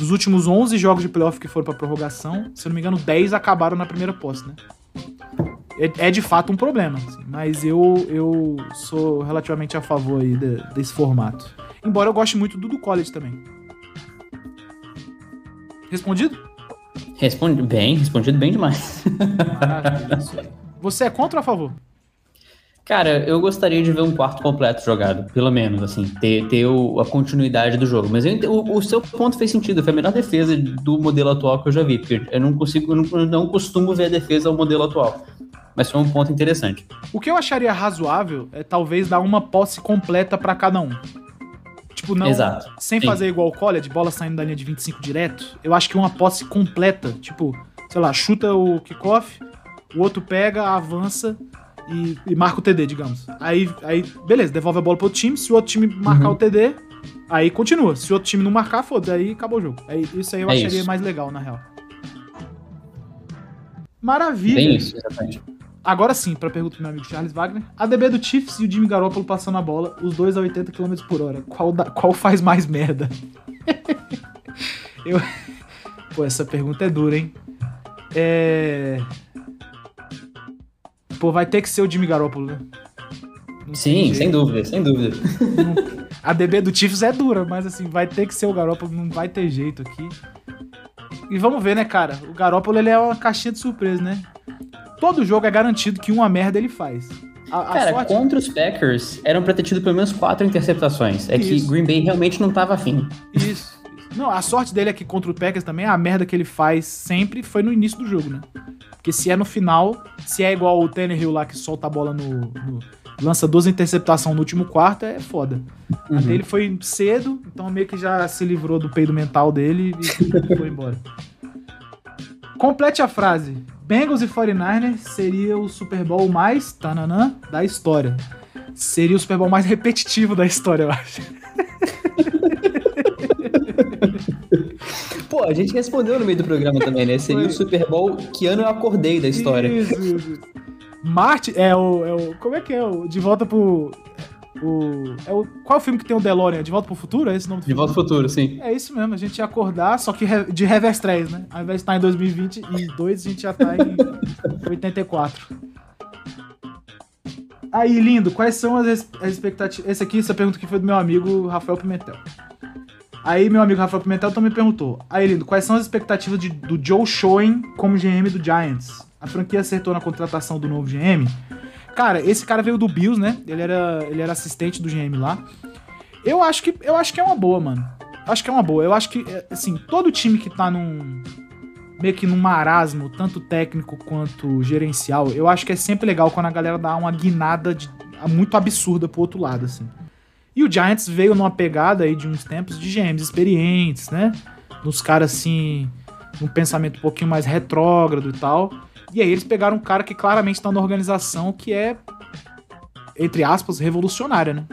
dos últimos 11 jogos de playoff que foram pra prorrogação, se eu não me engano, 10 acabaram na primeira posse, né? É, é de fato um problema, assim, mas eu, eu sou relativamente a favor aí de, desse formato. Embora eu goste muito do do college também. Respondido? Respondi bem, respondido bem demais. Maravilha, isso aí. Você é contra ou a favor? Cara, eu gostaria de ver um quarto completo jogado, pelo menos, assim, ter, ter o, a continuidade do jogo. Mas eu, o, o, seu ponto fez sentido, foi a melhor defesa do modelo atual que eu já vi, porque eu não consigo, eu não, não costumo ver a defesa ao modelo atual. Mas foi um ponto interessante. O que eu acharia razoável é talvez dar uma posse completa para cada um. Tipo, não. Exato. Sem Sim. fazer igual o college, bola saindo da linha de 25 direto. Eu acho que uma posse completa, tipo, sei lá, chuta o kickoff, o outro pega, avança e, e, marca o TD, digamos. Aí, aí, beleza, devolve a bola pro outro time. Se o outro time marcar uhum. o TD, aí continua. Se o outro time não marcar, foda aí acabou o jogo. Aí, isso aí eu é acharia isso. mais legal, na real. Maravilha. Bem isso, exatamente. Agora sim, pra pergunta do meu amigo Charles Wagner. A DB do Chiefs e o Jimmy Garoppolo passando a bola, os dois a 80 km por hora. Qual, da, qual faz mais merda? eu... Pô, essa pergunta é dura, hein? É... Pô, vai ter que ser o Jimmy Garoppolo, né? Não Sim, sem dúvida, sem dúvida. a DB do Chiefs é dura, mas assim, vai ter que ser o Garoppolo, não vai ter jeito aqui. E vamos ver, né, cara? O Garoppolo ele é uma caixinha de surpresa, né? Todo jogo é garantido que uma merda ele faz. A, a cara, sorte... contra os Packers, eram pra ter tido pelo menos quatro interceptações. É Isso. que Green Bay realmente não tava afim. Isso. Não, a sorte dele é que contra o Packers também, a merda que ele faz sempre foi no início do jogo, né? Porque se é no final, se é igual o Tannehill lá que solta a bola no. no lança duas interceptações no último quarto, é foda. Uhum. dele foi cedo, então meio que já se livrou do peido mental dele e foi embora. Complete a frase. Bengals e 49ers seria o Super Bowl mais tananã da história. Seria o Super Bowl mais repetitivo da história, eu acho. Pô, a gente respondeu no meio do programa também, né? Seria Foi. o Super Bowl que ano eu acordei da história. Isso, isso. Marte é o, é o. Como é que é? O De Volta pro. O, é o, qual é o filme que tem o DeLorean? De Volta pro Futuro? É esse o nome do De volta ao futuro, sim. É isso mesmo, a gente ia acordar, só que re- de reverse 3, né? Ao invés de estar em 2022, a gente já tá em 84. Aí, lindo, quais são as, as expectativas? Esse aqui, essa pergunta aqui foi do meu amigo Rafael Pimentel. Aí, meu amigo Rafael Pimentel também perguntou. Aí, lindo, quais são as expectativas de- do Joe Schoen como GM do Giants? A franquia acertou na contratação do novo GM? Cara, esse cara veio do Bills, né? Ele era, ele era assistente do GM lá. Eu acho que eu acho que é uma boa, mano. Acho que é uma boa. Eu acho que é, assim, todo time que tá num meio que num marasmo, tanto técnico quanto gerencial, eu acho que é sempre legal quando a galera dá uma guinada de- muito absurda pro outro lado, assim. E o Giants veio numa pegada aí de uns tempos de GMs experientes, né? Nos caras assim, num pensamento um pouquinho mais retrógrado e tal. E aí eles pegaram um cara que claramente tá na organização que é entre aspas revolucionária, né?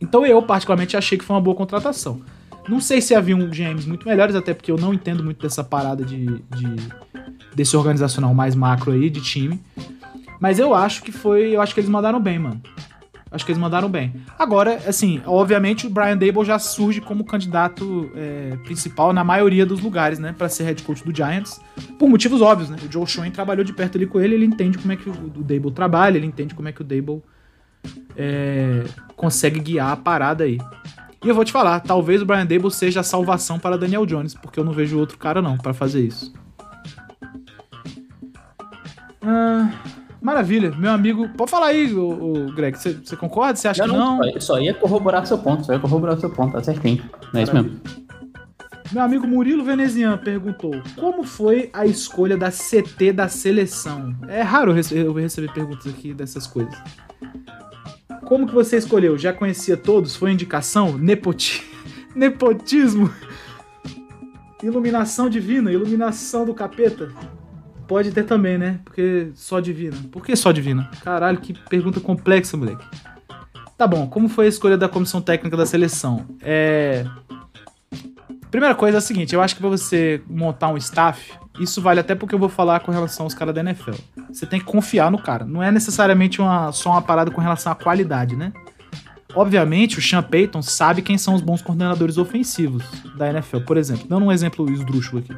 Então eu, particularmente, achei que foi uma boa contratação. Não sei se haviam GMs muito melhores, até porque eu não entendo muito dessa parada de, de- desse organizacional mais macro aí, de time. Mas eu acho que foi. Eu acho que eles mandaram bem, mano. Acho que eles mandaram bem. Agora, assim, obviamente o Brian Dable já surge como candidato é, principal na maioria dos lugares, né? Pra ser head coach do Giants. Por motivos óbvios, né? O Joe Schoen trabalhou de perto ali com ele, ele entende como é que o, Dable trabalha, ele entende como é que o Dable é, consegue guiar a parada aí. E eu vou te falar, talvez o Brian Dable seja a salvação para Daniel Jones, porque eu não vejo outro cara não pra fazer isso. Ah, maravilha, meu amigo. Pode falar aí, o, Greg. Você concorda? Você acha Não, que não? não, só- ia corroborar seu ponto, só ia corroborar seu ponto, tá certinho. Não é isso mesmo. Meu amigo Murilo Venezian perguntou: Como foi a escolha da CT da seleção? É raro eu receber perguntas aqui dessas coisas. Como que você escolheu? Já conhecia todos? Foi indicação? Nepoti... Nepotismo? Iluminação divina? Iluminação do capeta? Pode ter também, né? Porque só divina. Por que só divina? Caralho, que pergunta complexa, moleque. Tá bom, como foi a escolha da comissão técnica da seleção? É. Primeira coisa é a seguinte, eu acho que pra você montar um staff, isso vale até porque eu vou falar com relação aos caras da NFL. Você tem que confiar no cara. Não é necessariamente uma, só uma parada com relação à qualidade, né? Obviamente, o Sean Payton sabe quem são os bons coordenadores ofensivos da NFL, por exemplo. Dando um exemplo esdrúxulo aqui.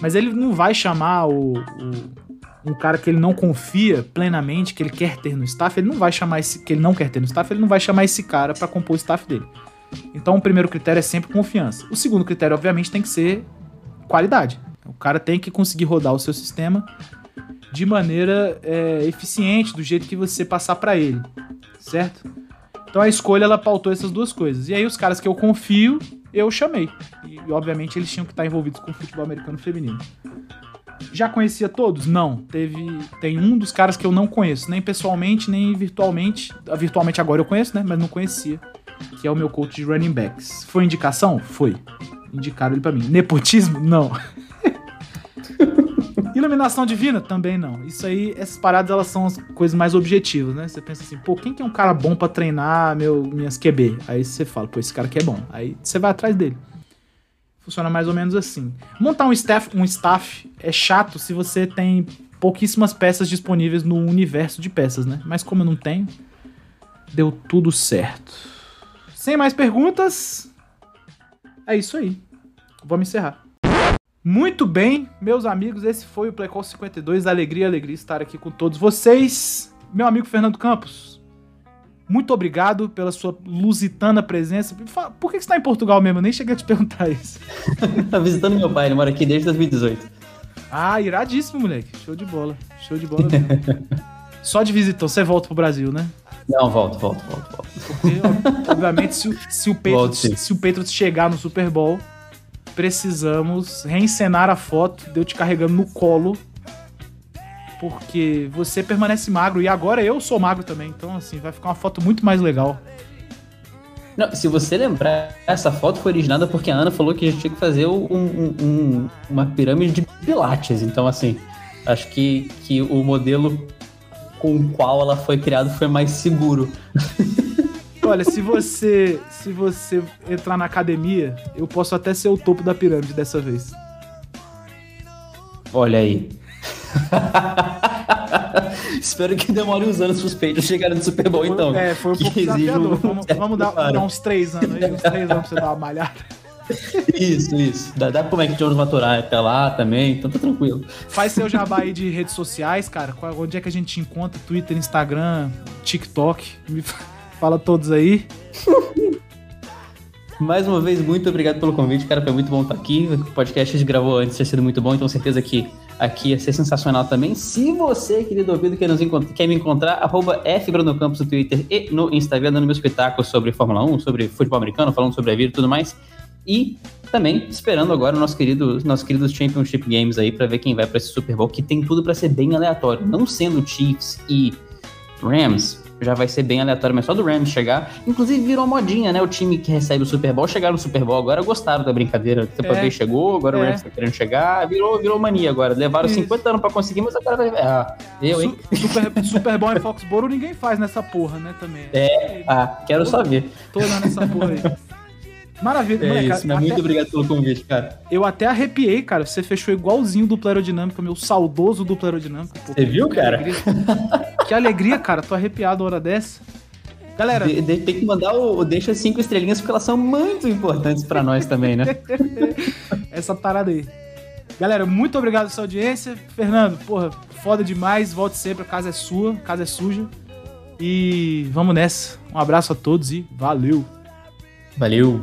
Mas ele não vai chamar o, o- um cara que ele não confia plenamente, que ele quer ter no staff, ele não vai chamar esse que ele não quer ter no staff, ele não vai chamar esse cara pra compor o staff dele. Então, o primeiro critério é sempre confiança. O segundo critério, obviamente, tem que ser qualidade. O cara tem que conseguir rodar o seu sistema de maneira é, eficiente, do jeito que você passar pra ele, certo? Então a escolha ela pautou essas duas coisas. E aí os caras que eu confio, eu chamei. E obviamente eles tinham que estar envolvidos com o futebol americano feminino. Já conhecia todos? Não. Teve tem um dos caras que eu não conheço, nem pessoalmente, nem virtualmente. Ah, Virtualmente agora eu conheço, né, mas não conhecia, que é o meu coach de running backs. Foi indicação? Foi. Indicaram ele pra mim. Nepotismo? Não. Iluminação divina? Também não. Isso aí, essas paradas, elas são as coisas mais objetivas, né? Você pensa assim, pô, quem que é um cara bom pra treinar meu, minhas QB? Aí você fala, pô, esse cara aqui é bom. Aí você vai atrás dele. Funciona mais ou menos assim. Montar um staff, um staff é chato se você tem pouquíssimas peças disponíveis no universo de peças, né? Mas como eu não tenho, deu tudo certo. Sem mais perguntas, é isso aí. Vamos encerrar. Muito bem, meus amigos, esse foi o Playcall 52. Alegria, alegria estar aqui com todos vocês. Meu amigo Fernando Campos, muito obrigado pela sua lusitana presença. Por que você está em Portugal mesmo? Eu nem cheguei a te perguntar isso. tá visitando meu pai, ele mora aqui desde 2018. Ah, iradíssimo, moleque. Show de bola. Show de bola mesmo. Só de visitão, você volta pro Brasil, né? Não, volto, volto, volto, volto. Porque, obviamente, se, o- se, o Volto, Patriots, sim. se o Patriots chegar no Super Bowl, precisamos reencenar a foto de eu te carregando no colo. Porque você permanece magro e agora eu sou magro também. Então, assim, vai ficar uma foto muito mais legal. Não, se você lembrar, essa foto foi originada porque a Ana falou que a gente tinha que fazer um, um- um- uma pirâmide de pilates. Então, assim, acho que, que o modelo com o qual ela foi criada foi mais seguro. Olha, se você se você entrar na academia, eu posso até ser o topo da pirâmide dessa vez. Olha aí. Espero que demore uns anos pros peitos chegarem no Super Bowl, então. é, foi um pouco desafiador. um Vamos, vamos dar, dar uns três anos aí, uns três anos pra você dar uma malhada. Isso, isso. Dá, dá pro Mac Jones maturar até lá também, então tá tranquilo. Faz seu jabá aí de redes sociais, cara. Onde é que a gente te encontra? Twitter, Instagram, TikTok. Me fala todos aí. Mais uma vez, muito obrigado pelo convite, cara. Foi muito bom estar aqui. O podcast a gente gravou antes, tinha sido muito bom, então certeza que aqui ia ser sensacional também. Se você, querido ouvido, quer, nos quer me encontrar, arroba FBrunoCampos no Twitter e no Instagram, dando meu espetáculo sobre Fórmula 1, sobre futebol americano, falando sobre a vida e tudo mais. E também esperando agora o nosso querido, nossos queridos Championship Games aí pra ver quem vai pra esse Super Bowl, que tem tudo pra ser bem aleatório. Não sendo Chiefs e Rams, já vai ser bem aleatório, mas só do Rams chegar. Inclusive virou modinha, né? O time que recebe o Super Bowl chegar no Super Bowl agora gostaram da brincadeira. Tampa É. Bay chegou, agora o É. Rams tá querendo chegar. Virou, virou mania agora. Levaram Isso. 50 anos pra conseguir, mas agora vai. Ah, eu, hein? Su- Super, Super Bowl em Foxborough ninguém faz nessa porra, né? Também. É. Ah, quero só ver. Tô olhando essa porra aí. Maravilha, É moleque, isso, até- muito obrigado pelo convite, cara. Eu até arrepiei, cara. Você fechou igualzinho o duplo aerodinâmico, meu saudoso duplo aerodinâmico. Pô, Você viu, cara? alegria. que alegria, cara. Tô arrepiado a hora dessa. Galera, De- de- tem que mandar o, o deixa cinco estrelinhas porque elas são muito importantes pra nós também, né? essa parada aí. Galera, muito obrigado pela sua audiência. Fernando, porra, foda demais. Volte sempre, a casa é sua, a casa é suja. E vamos nessa. Um abraço a todos e valeu. Valeu.